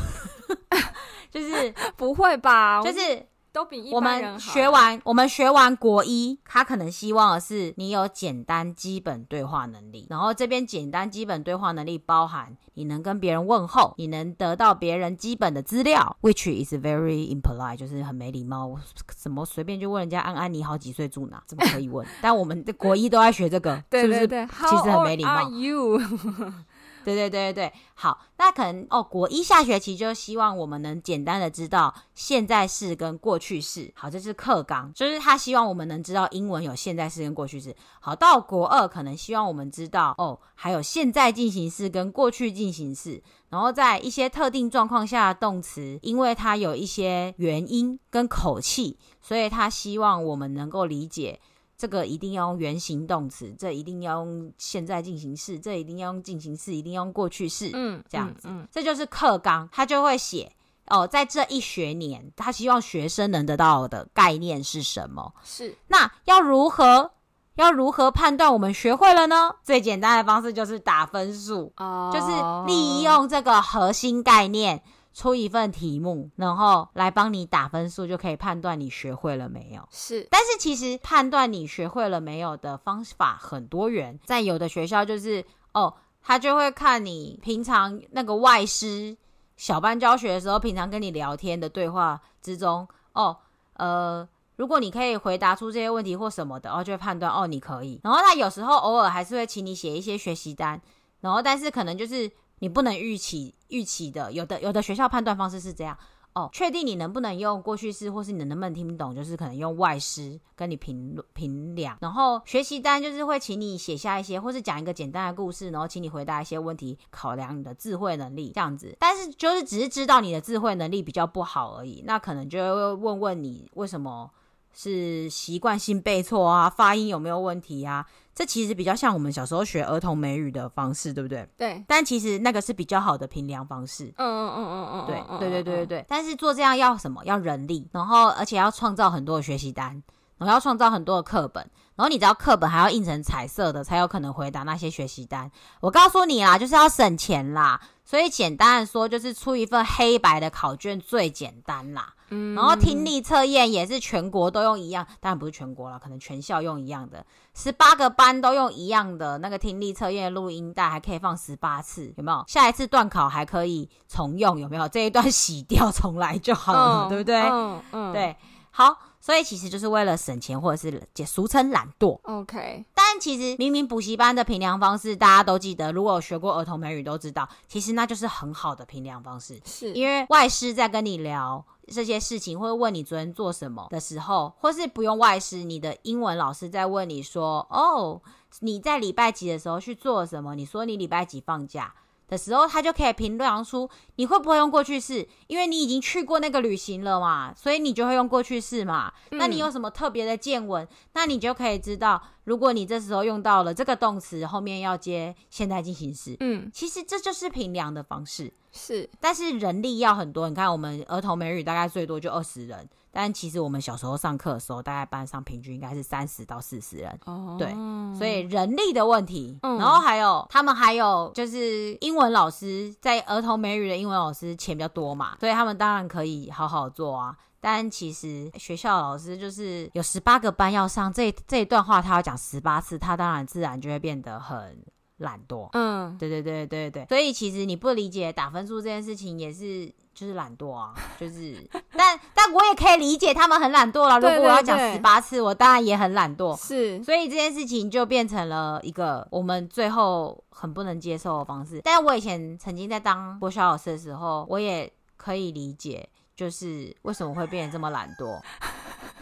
就是不会吧？就是。都比一般人好。我们学完，我们学完国一，他可能希望的是你有简单基本对话能力。然后这边简单基本对话能力包含你能跟别人问候，你能得到别人基本的资料，which is very impolite，就是很没礼貌。怎么随便就问人家安安你好，几岁住哪？怎么可以问？但我们的国一都在学这个，是不是？其实很没礼貌。You? 对对对对对，好，那可能哦，国一下学期就希望我们能简单的知道现在式跟过去式。好，这是课纲，就是他希望我们能知道英文有现在式跟过去式。好，到国二可能希望我们知道哦，还有现在进行式跟过去进行式。然后在一些特定状况下的动词，因为它有一些原因跟口气，所以他希望我们能够理解。这个一定要用原形动词，这一定要用现在进行式，这一定要用进行式，一定要用过去式，嗯，这样子，嗯，嗯，这就是课纲，他就会写哦，在这一学年，他希望学生能得到的概念是什么？是，那要如何要如何判断我们学会了呢？最简单的方式就是打分数，哦，就是利用这个核心概念。出一份题目，然后来帮你打分数，就可以判断你学会了没有。是，但是其实判断你学会了没有的方法很多元，在有的学校就是哦，他就会看你平常那个外师小班教学的时候，平常跟你聊天的对话之中，哦，呃，如果你可以回答出这些问题或什么的，哦，就会判断哦，你可以。然后他有时候偶尔还是会请你写一些学习单，然后但是可能就是。你不能预期预期的，有的有的学校判断方式是这样哦，确定你能不能用过去式，或是你能不能听懂，就是可能用外师跟你评评量。然后学习单就是会请你写下一些，或是讲一个简单的故事，然后请你回答一些问题，考量你的智慧能力这样子。但是就是只是知道你的智慧能力比较不好而已，那可能就会问问你为什么是习惯性背错啊，发音有没有问题啊？这其实比较像我们小时候学儿童美语的方式，对不对？对。但其实那个是比较好的评量方式。嗯嗯嗯嗯嗯。对对对对对对。但是做这样要什么？要人力，然后而且要创造很多的学习单，然后要创造很多的课本，然后你知道课本还要印成彩色的，才有可能回答那些学习单。我告诉你啦，就是要省钱啦。所以简单的说，就是出一份黑白的考卷最简单啦。嗯，然后听力测验也是全国都用一样，当然不是全国啦，可能全校用一样的，十八个班都用一样的那个听力测验录音带，还可以放十八次，有没有？下一次段考还可以重用，有没有？这一段洗掉重来就好了，嗯、对不对？嗯嗯，对，好。所以其实就是为了省钱，或者是俗称懒惰。OK，但其实明明补习班的评量方式大家都记得，如果有学过儿童美语都知道，其实那就是很好的评量方式。是因为外师在跟你聊这些事情，或者问你昨天做什么的时候，或是不用外师，你的英文老师在问你说：“哦，你在礼拜几的时候去做什么？”你说你礼拜几放假。的时候，他就可以评量出你会不会用过去式，因为你已经去过那个旅行了嘛，所以你就会用过去式嘛。嗯、那你有什么特别的见闻？那你就可以知道，如果你这时候用到了这个动词，后面要接现在进行时。嗯，其实这就是评量的方式。是，但是人力要很多。你看，我们儿童美语大概最多就二十人。但其实我们小时候上课的时候，大概班上平均应该是三十到四十人，哦，对，所以人力的问题，嗯，然后还有他们还有就是英文老师在儿童美语的英文老师钱比较多嘛，所以他们当然可以好好做啊。但其实学校老师就是有十八个班要上，这这一段话他要讲十八次，他当然自然就会变得很懒惰。嗯，对对对对对，所以其实你不理解打分数这件事情也是。就是懒惰啊，就是，但但我也可以理解他们很懒惰了。如果我要讲十八次，我当然也很懒惰。是，所以这件事情就变成了一个我们最后很不能接受的方式。但我以前曾经在当国小老师的时候，我也可以理解。就是为什么会变得这么懒惰。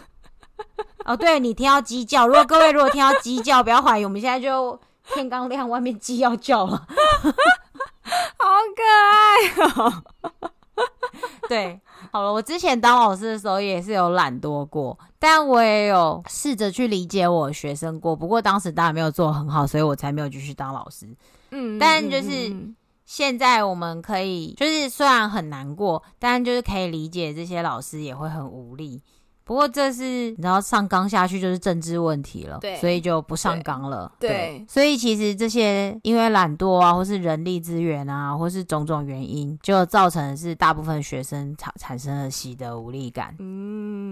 哦，对，你听到鸡叫，如果各位如果听到鸡叫，不要怀疑，我们现在就天刚亮，外面鸡要叫了，好可爱哦。对，好了，我之前当老师的时候也是有懒惰过，但我也有试着去理解我学生过，不过当时当然没有做很好，所以我才没有继续当老师。嗯，但就是现在我们可以，就是虽然很难过，但就是可以理解这些老师也会很无力。不过这是你知道上纲下去就是政治问题了，对，所以就不上纲了。对，对，所以其实这些因为懒惰啊，或是人力资源啊，或是种种原因，就造成的是大部分学生产产生了习得无力感。嗯，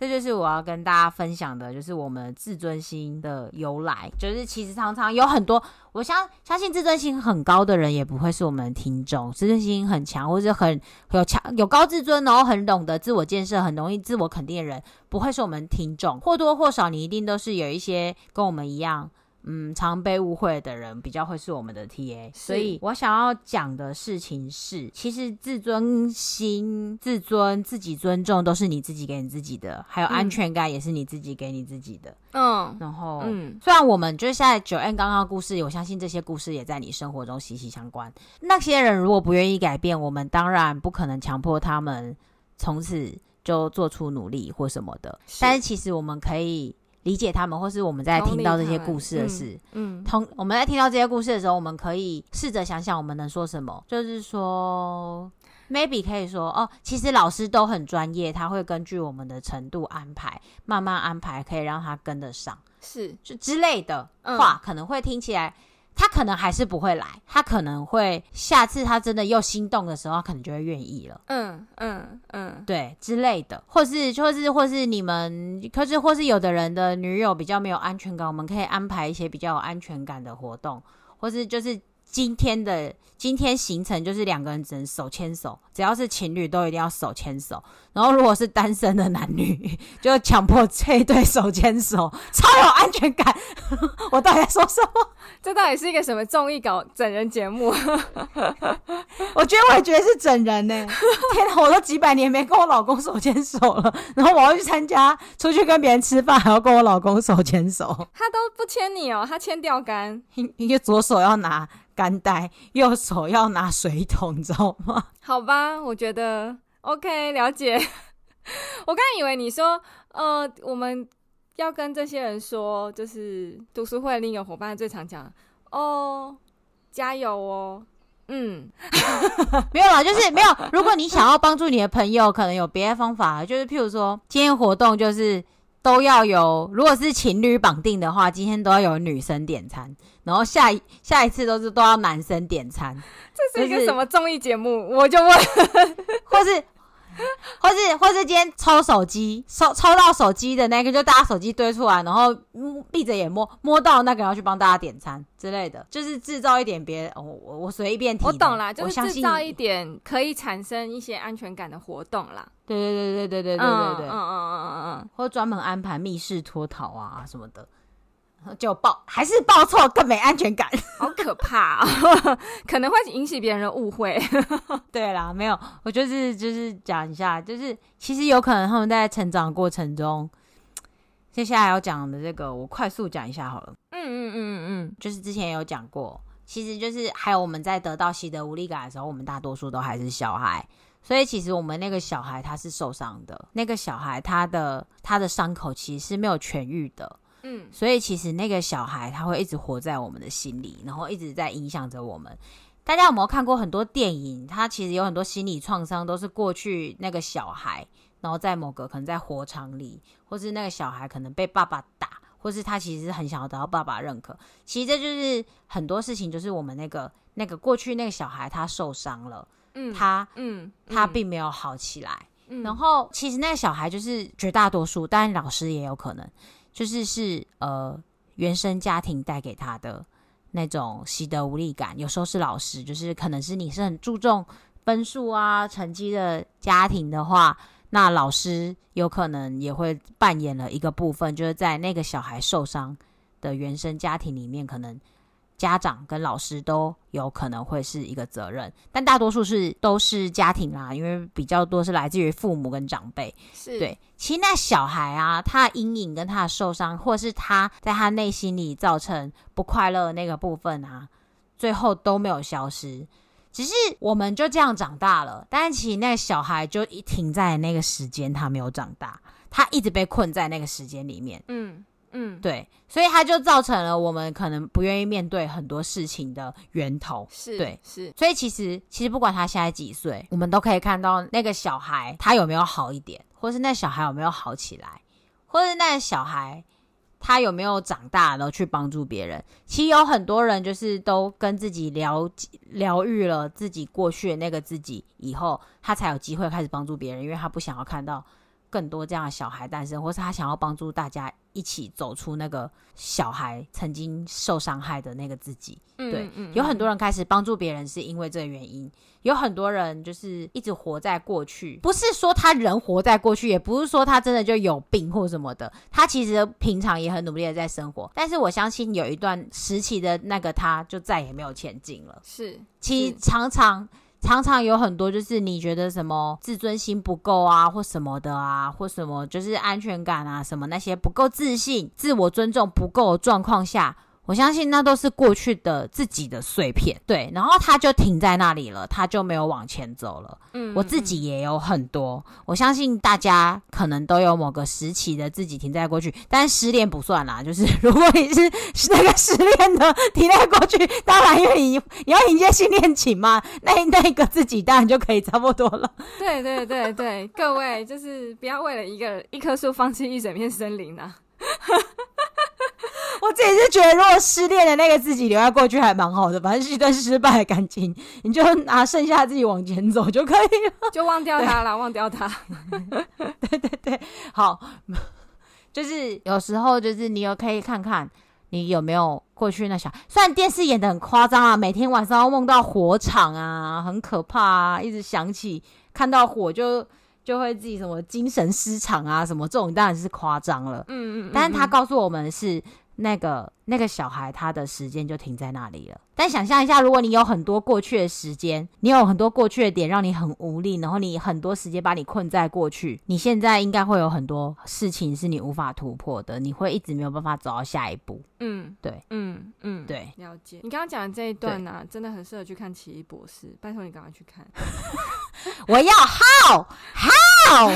这就是我要跟大家分享的，就是我们自尊心的由来。就是其实常常有很多，我相相信自尊心很高的人也不会是我们听众。自尊心很强，或者很有强有高自尊，然后很懂得自我建设，很容易自我肯定的。人不会是我们听众，或多或少你一定都是有一些跟我们一样，嗯，常被误会的人，比较会是我们的 TA。所以我想要讲的事情是，其实自尊心、自尊、自己尊重都是你自己给你自己的，还有安全感也是你自己给你自己的。嗯，然后，嗯，虽然我们就是现在 Joanne 刚刚的故事，我相信这些故事也在你生活中息息相关。那些人如果不愿意改变，我们当然不可能强迫他们从此。就做出努力或什么的，是，但是其实我们可以理解他们，或是我们在听到这些故事的事，嗯，同我们在听到这些故事的时候，我们可以试着想想我们能说什么，就是说，maybe 可以说哦，其实老师都很专业，他会根据我们的程度安排，慢慢安排，可以让他跟得上，是。就之类的话，嗯，可能会听起来。他可能还是不会来，他可能会下次他真的又心动的时候，他可能就会愿意了。嗯嗯嗯，对之类的，或是或是或是你们，可是或是有的人的女友比较没有安全感，我们可以安排一些比较有安全感的活动，或是就是。今天的今天行程就是两个人只能手牵手，只要是情侣都一定要手牵手。然后如果是单身的男女，就强迫配对手牵手，超有安全感。我到底在说什么？这到底是一个什么综艺搞整人节目？我觉得我也觉得是整人呢。天哪，我都几百年没跟我老公手牵手了，然后我要去参加，出去跟别人吃饭还要跟我老公手牵手。他都不牵你哦，他牵钓竿，因为左手要拿。干带，右手要拿水桶，你知道吗？好吧，我觉得 OK，了解。我刚以为你说，呃，我们要跟这些人说，就是读书会另一个伙伴最常讲，哦，加油哦，嗯，没有啦，就是没有。如果你想要帮助你的朋友，可能有别的方法，就是譬如说，今天活动就是。都要有，如果是情侣绑定的话，今天都要有女生点餐，然后下一下一次都是都要男生点餐。这是一个什么综艺节目？就是、我就问，或是。或是或是今天抽手机，抽抽到手机的那个，就大家手机堆出来，然后闭着眼摸摸到那个，要去帮大家点餐之类的，就是制造一点别，我我我随便提。我懂啦，就是制造一点可以产生一些安全感的活动啦。对对对对对对对对对，嗯嗯嗯嗯嗯嗯，或专门安排密室脱逃啊什么的。就报还是报错更没安全感，好可怕啊！可能会引起别人的误会。对啦，没有，我就是就是讲一下，就是其实有可能他们在成长过程中，接下来要讲的这个，我快速讲一下好了。嗯嗯嗯嗯嗯，就是之前有讲过，其实就是还有我们在得到习得无力感的时候，我们大多数都还是小孩，所以其实我们那个小孩他是受伤的，那个小孩他的他的伤口其实是没有痊愈的。嗯，所以其实那个小孩他会一直活在我们的心里，然后一直在影响着我们。大家有没有看过很多电影？他其实有很多心理创伤，都是过去那个小孩，然后在某个可能在火场里，或是那个小孩可能被爸爸打，或是他其实很想要得到爸爸认可。其实这就是很多事情，就是我们那个那个过去那个小孩他受伤了，嗯，他嗯他并没有好起来。嗯，然后其实那个小孩就是绝大多数，当然老师也有可能。就是是呃原生家庭带给他的那种习得无力感，有时候是老师，就是可能是你是很注重分数啊成绩的家庭的话，那老师有可能也会扮演了一个部分，就是在那个小孩受伤的原生家庭里面，可能家长跟老师都有可能会是一个责任，但大多数是都是家庭啦，因为比较多是来自于父母跟长辈。是对，其实那小孩啊，他的阴影跟他的受伤，或是他在他内心里造成不快乐的那个部分啊，最后都没有消失，只是我们就这样长大了，但是其实那个小孩就一停在那个时间，他没有长大，他一直被困在那个时间里面。嗯。嗯，对，所以他就造成了我们可能不愿意面对很多事情的源头。是，对，是。所以其实，其实不管他现在几岁，我们都可以看到那个小孩他有没有好一点，或是那小孩有没有好起来，或是那小孩他有没有长大，然后去帮助别人。其实有很多人就是都跟自己疗疗愈了自己过去的那个自己以后，他才有机会开始帮助别人，因为他不想要看到更多这样的小孩诞生，或是他想要帮助大家。一起走出那个小孩曾经受伤害的那个自己，嗯、对，有很多人开始帮助别人是因为这个原因，有很多人就是一直活在过去，不是说他人活在过去，也不是说他真的就有病或什么的，他其实平常也很努力的在生活，但是我相信有一段时期的那个他就再也没有前进了，是，其实常常。常常有很多，就是你觉得什么自尊心不够啊，或什么的啊，或什么就是安全感啊，什么那些不够自信、自我尊重不够的状况下。我相信那都是过去的自己的碎片，对，然后他就停在那里了，他就没有往前走了。嗯，我自己也有很多，我相信大家可能都有某个时期的自己停在过去，但失恋不算啦。就是如果你是那个失恋的停在过去，当然因为你你要迎接新恋情嘛，那那个自己当然就可以差不多了。对对对对，各位就是不要为了一个一棵树放弃一整片森林啊！我自己是觉得，如果失恋的那个自己留在过去还蛮好的，反正是一段失败的感情，你就拿剩下自己往前走就可以了，就忘掉他了，忘掉他。对对对，好，就是有时候就是你有可以看看你有没有过去那小，虽然电视演的很夸张啊，每天晚上要梦到火场啊，很可怕啊，一直想起看到火就。就会自己什么精神失常啊，什么这种当然是夸张了。嗯，嗯嗯，但是他告诉我们是那个那个小孩他的时间就停在那里了。但想象一下，如果你有很多过去的时间，你有很多过去的点让你很无力，然后你很多时间把你困在过去，你现在应该会有很多事情是你无法突破的，你会一直没有办法走到下一步。嗯，对，嗯嗯，对，了解。你刚刚讲的这一段呢、啊，真的很适合去看《奇异博士》，拜托你赶快去看。我要 how how，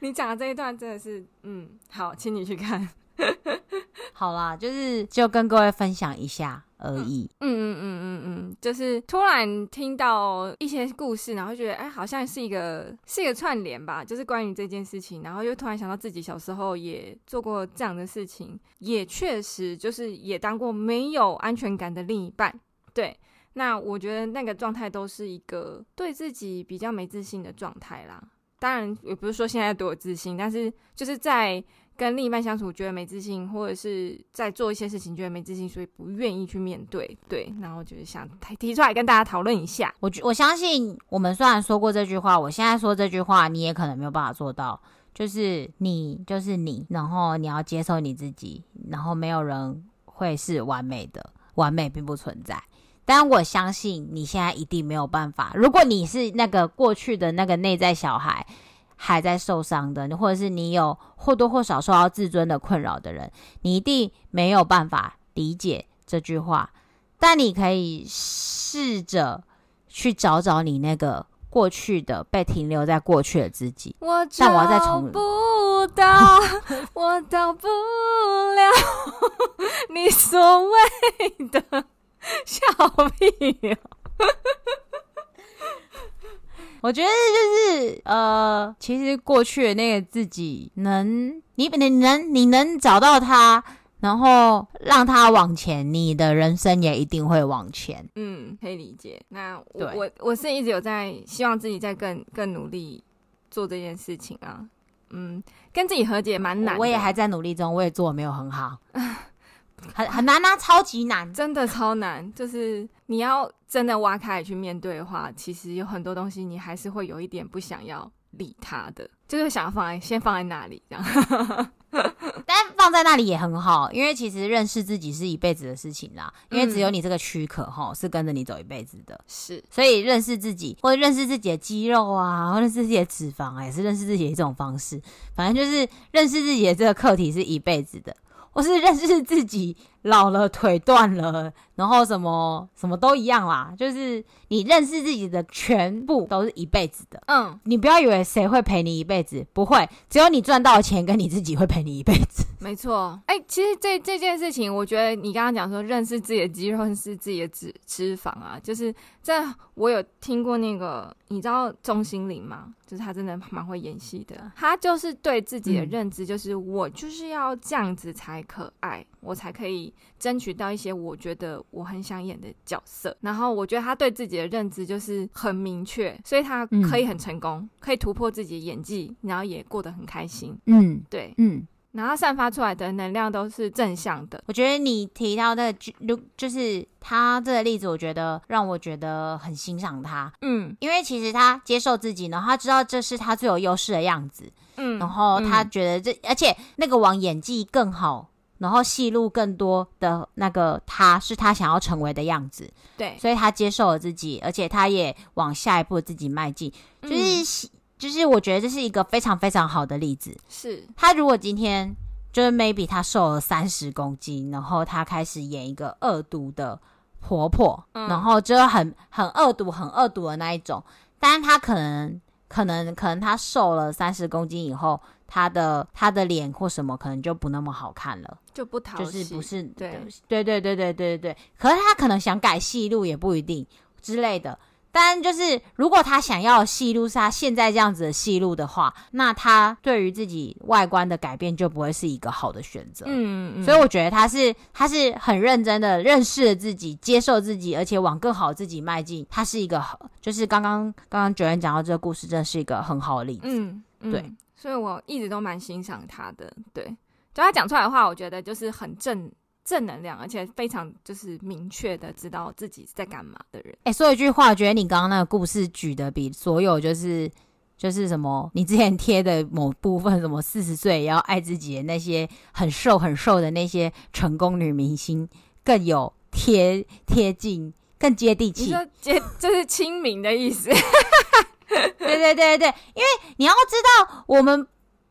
你讲的这一段真的是，嗯，好，请你去看。好啦，就是就跟各位分享一下而已。嗯嗯嗯嗯嗯，就是突然听到一些故事，然后觉得哎，好像是一个是一个串联吧，就是关于这件事情，然后又突然想到自己小时候也做过这样的事情，也确实就是也当过没有安全感的另一半，对。那我觉得那个状态都是一个对自己比较没自信的状态啦。当然也不是说现在多有自信，但是就是在跟另一半相处觉得没自信，或者是在做一些事情觉得没自信，所以不愿意去面对。对，然后就是想提出来跟大家讨论一下。我我相信我们虽然说过这句话，我现在说这句话你也可能没有办法做到。就是你就是你，然后你要接受你自己，然后没有人会是完美的，完美并不存在。但我相信你现在一定没有办法。如果你是那个过去的那个内在小孩，还在受伤的，或者是你有或多或少受到自尊的困扰的人，你一定没有办法理解这句话。但你可以试着去找找你那个过去的被停留在过去的自己。我找不到，我到不了你所谓的。笑屁、喔！我觉得就是呃，其实过去的那个自己能，你你能你能找到他，然后让他往前，你的人生也一定会往前。嗯，可以理解。那我我我是一直有在希望自己在更更努力做这件事情啊。嗯，跟自己和解蛮难的，我也还在努力中，我也做的没有很好。很很难啊，超级难，真的超难。就是你要真的挖开去面对的话，其实有很多东西你还是会有一点不想要理他的，就是想要放在先放在那里这样。但放在那里也很好，因为其实认识自己是一辈子的事情啦。因为只有你这个躯壳哈是跟着你走一辈子的，是。所以认识自己，或者认识自己的肌肉啊，或者认识自己的脂肪啊，也是认识自己的一种方式。反正就是认识自己的这个课题是一辈子的。或是认识自己老了腿断了，然后什么什么都一样啦，就是你认识自己的全部都是一辈子的。嗯，你不要以为谁会陪你一辈子，不会，只有你赚到的钱跟你自己会陪你一辈子。没错，哎、欸，其实这这件事情，我觉得你刚刚讲说认识自己的肌肉，认识自己的脂脂肪啊，就是在我有听过那个，你知道钟欣凌吗？就是他真的蛮会演戏的，他就是对自己的认知，就是我就是要这样子才可爱，我才可以争取到一些我觉得我很想演的角色。然后我觉得他对自己的认知就是很明确，所以他可以很成功，可以突破自己的演技，然后也过得很开心。嗯，对，嗯。然后散发出来的能量都是正向的。我觉得你提到的就就是他这个例子，我觉得让我觉得很欣赏他。嗯，因为其实他接受自己，然后他知道这是他最有优势的样子。嗯，然后他觉得这，嗯、而且那个往演技更好，然后戏路更多的那个他是他想要成为的样子。对，所以他接受了自己，而且他也往下一步自己迈进。就是。嗯就是我觉得这是一个非常非常好的例子。是他如果今天就是 maybe 他瘦了三十公斤，然后他开始演一个恶毒的婆婆，嗯、然后就很很恶毒、很恶毒的那一种。但是他可能可能可能他瘦了三十公斤以后，他的他的脸或什么可能就不那么好看了，就不就是不是对对对对对对对对。可是他可能想改戏路也不一定之类的。但就是，如果他想要的戏路是他现在这样子的戏路的话，那他对于自己外观的改变就不会是一个好的选择。嗯嗯。所以我觉得他是他是很认真的认识了自己，接受自己，而且往更好自己迈进。他是一个好，就是刚刚刚刚 Joanne 讲到这个故事，真的是一个很好的例子。嗯，嗯对。所以我一直都蛮欣赏他的。对，就他讲出来的话，我觉得就是很正。正能量，而且非常就是明确的知道自己在干嘛的人。哎、欸，说一句话，我觉得你刚刚那个故事举的比所有就是就是什么，你之前贴的某部分什么四十岁也要爱自己的那些很瘦很瘦的那些成功女明星更有贴贴近，更接地气。说接就是亲民的意思？对对对对对，因为你要知道，我们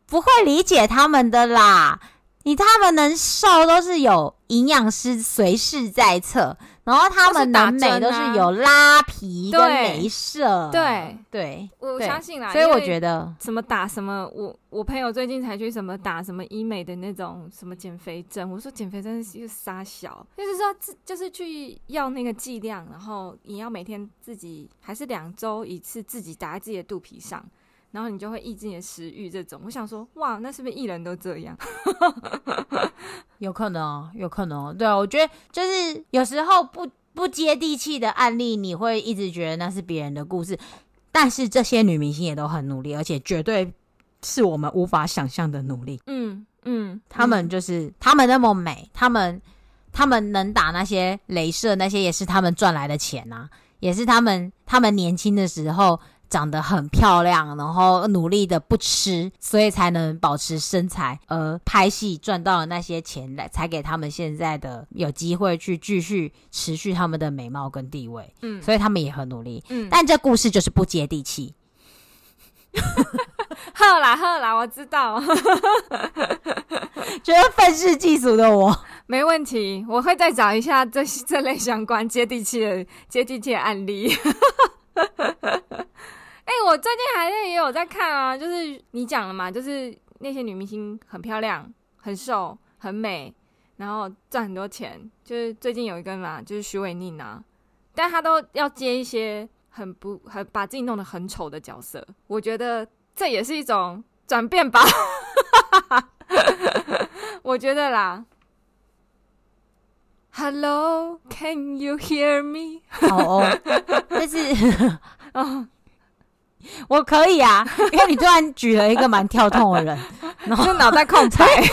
不会理解他们的啦。你他们能瘦都是有营养师随时在侧，然后他们能美都是有拉皮跟镭射。对对，我相信啦。所以我觉得什么打什么，我我朋友最近才去什么打什么医美的那种什么减肥针。我说减肥针是一个杀小，就是说就是去要那个剂量，然后你要每天自己还是两周一次自己打在自己的肚皮上。然后你就会抑制你的食欲，这种我想说，哇，那是不是艺人都这样？有可能，有可能。对啊，我觉得就是有时候不不接地气的案例，你会一直觉得那是别人的故事。但是这些女明星也都很努力，而且绝对是我们无法想象的努力。嗯嗯，她们就是他们那么美，他们他们能打那些镭射，那些也是他们赚来的钱啊，也是他们他们年轻的时候。长得很漂亮，然后努力的不吃，所以才能保持身材，而拍戏赚到了那些钱来，才给他们现在的有机会去继续持续他们的美貌跟地位。嗯，所以他们也很努力。嗯，但这故事就是不接地气。好啦好啦，我知道，觉得愤世嫉俗的我没问题，我会再找一下这这类相关接地气的接地气的案例。哎、欸，我最近还是也有在看啊，就是你讲了嘛，就是那些女明星很漂亮、很瘦、很美，然后赚很多钱。就是最近有一个嘛，就是许玮甯啊，但她都要接一些很不很把自己弄得很丑的角色。我觉得这也是一种转变吧，我觉得啦。Hello，can you hear me？好哦，但是 哦。我可以啊，因为你突然举了一个蛮跳痛的人，然后脑袋空白。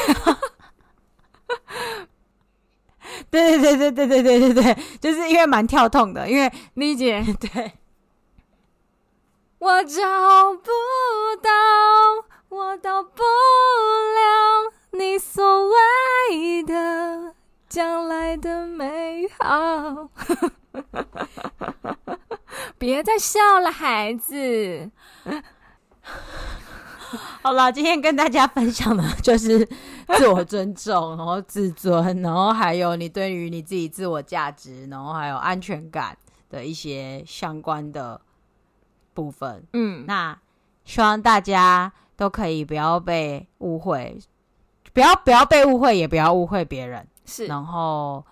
对对对对对对对对对，就是因为蛮跳痛的，因为理解。对，我找不到，我到不了你所谓的将来的美好。别再笑了，孩子。好了，今天跟大家分享的就是自我尊重，然后自尊，然后还有你对于你自己自我价值，然后还有安全感的一些相关的部分。嗯，那希望大家都可以不要被误会，不要不要被误会，也不要误会别人。是，然后。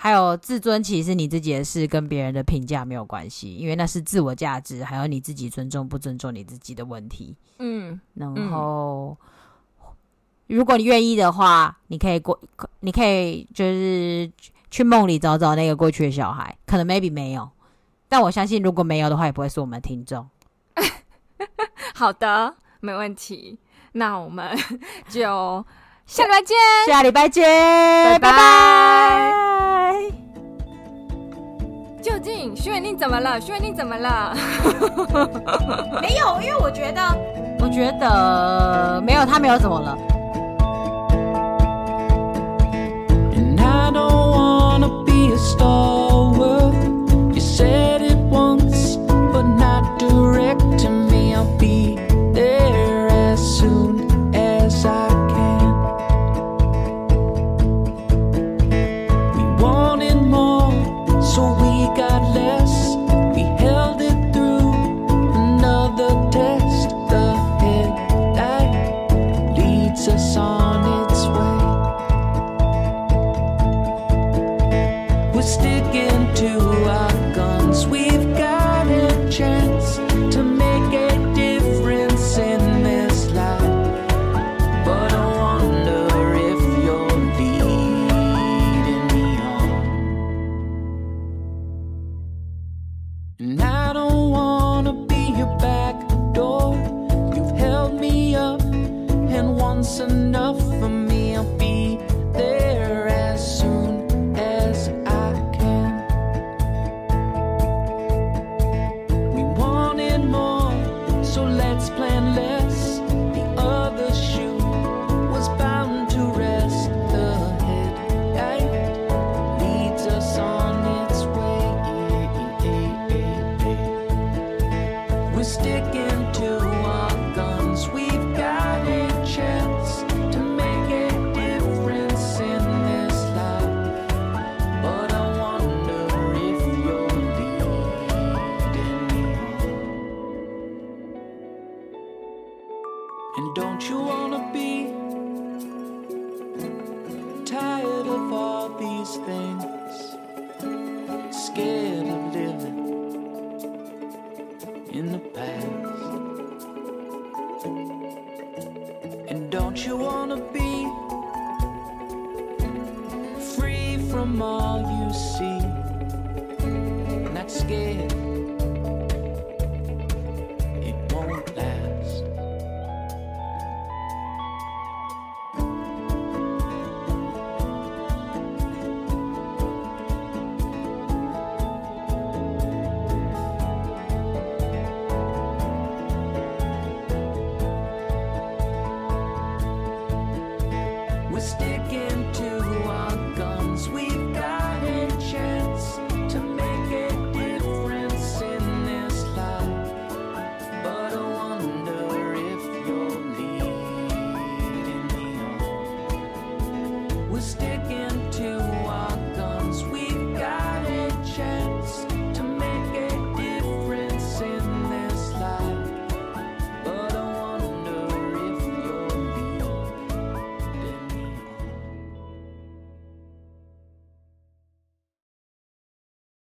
还有自尊，其实是你自己的事，跟别人的评价没有关系，因为那是自我价值，还有你自己尊重不尊重你自己的问题。嗯，然后、嗯、如果你愿意的话，你可以过，你可以就是去梦里找找那个过去的小孩，可能 maybe 没有，但我相信如果没有的话，也不会是我们听众。好的，没问题，那我们 就。下礼拜见，下礼拜见，拜拜。究竟徐伟宁怎么了？徐伟宁怎么了？没有，因为我觉得，我觉得没有，他没有怎么了。I don't wanna be a star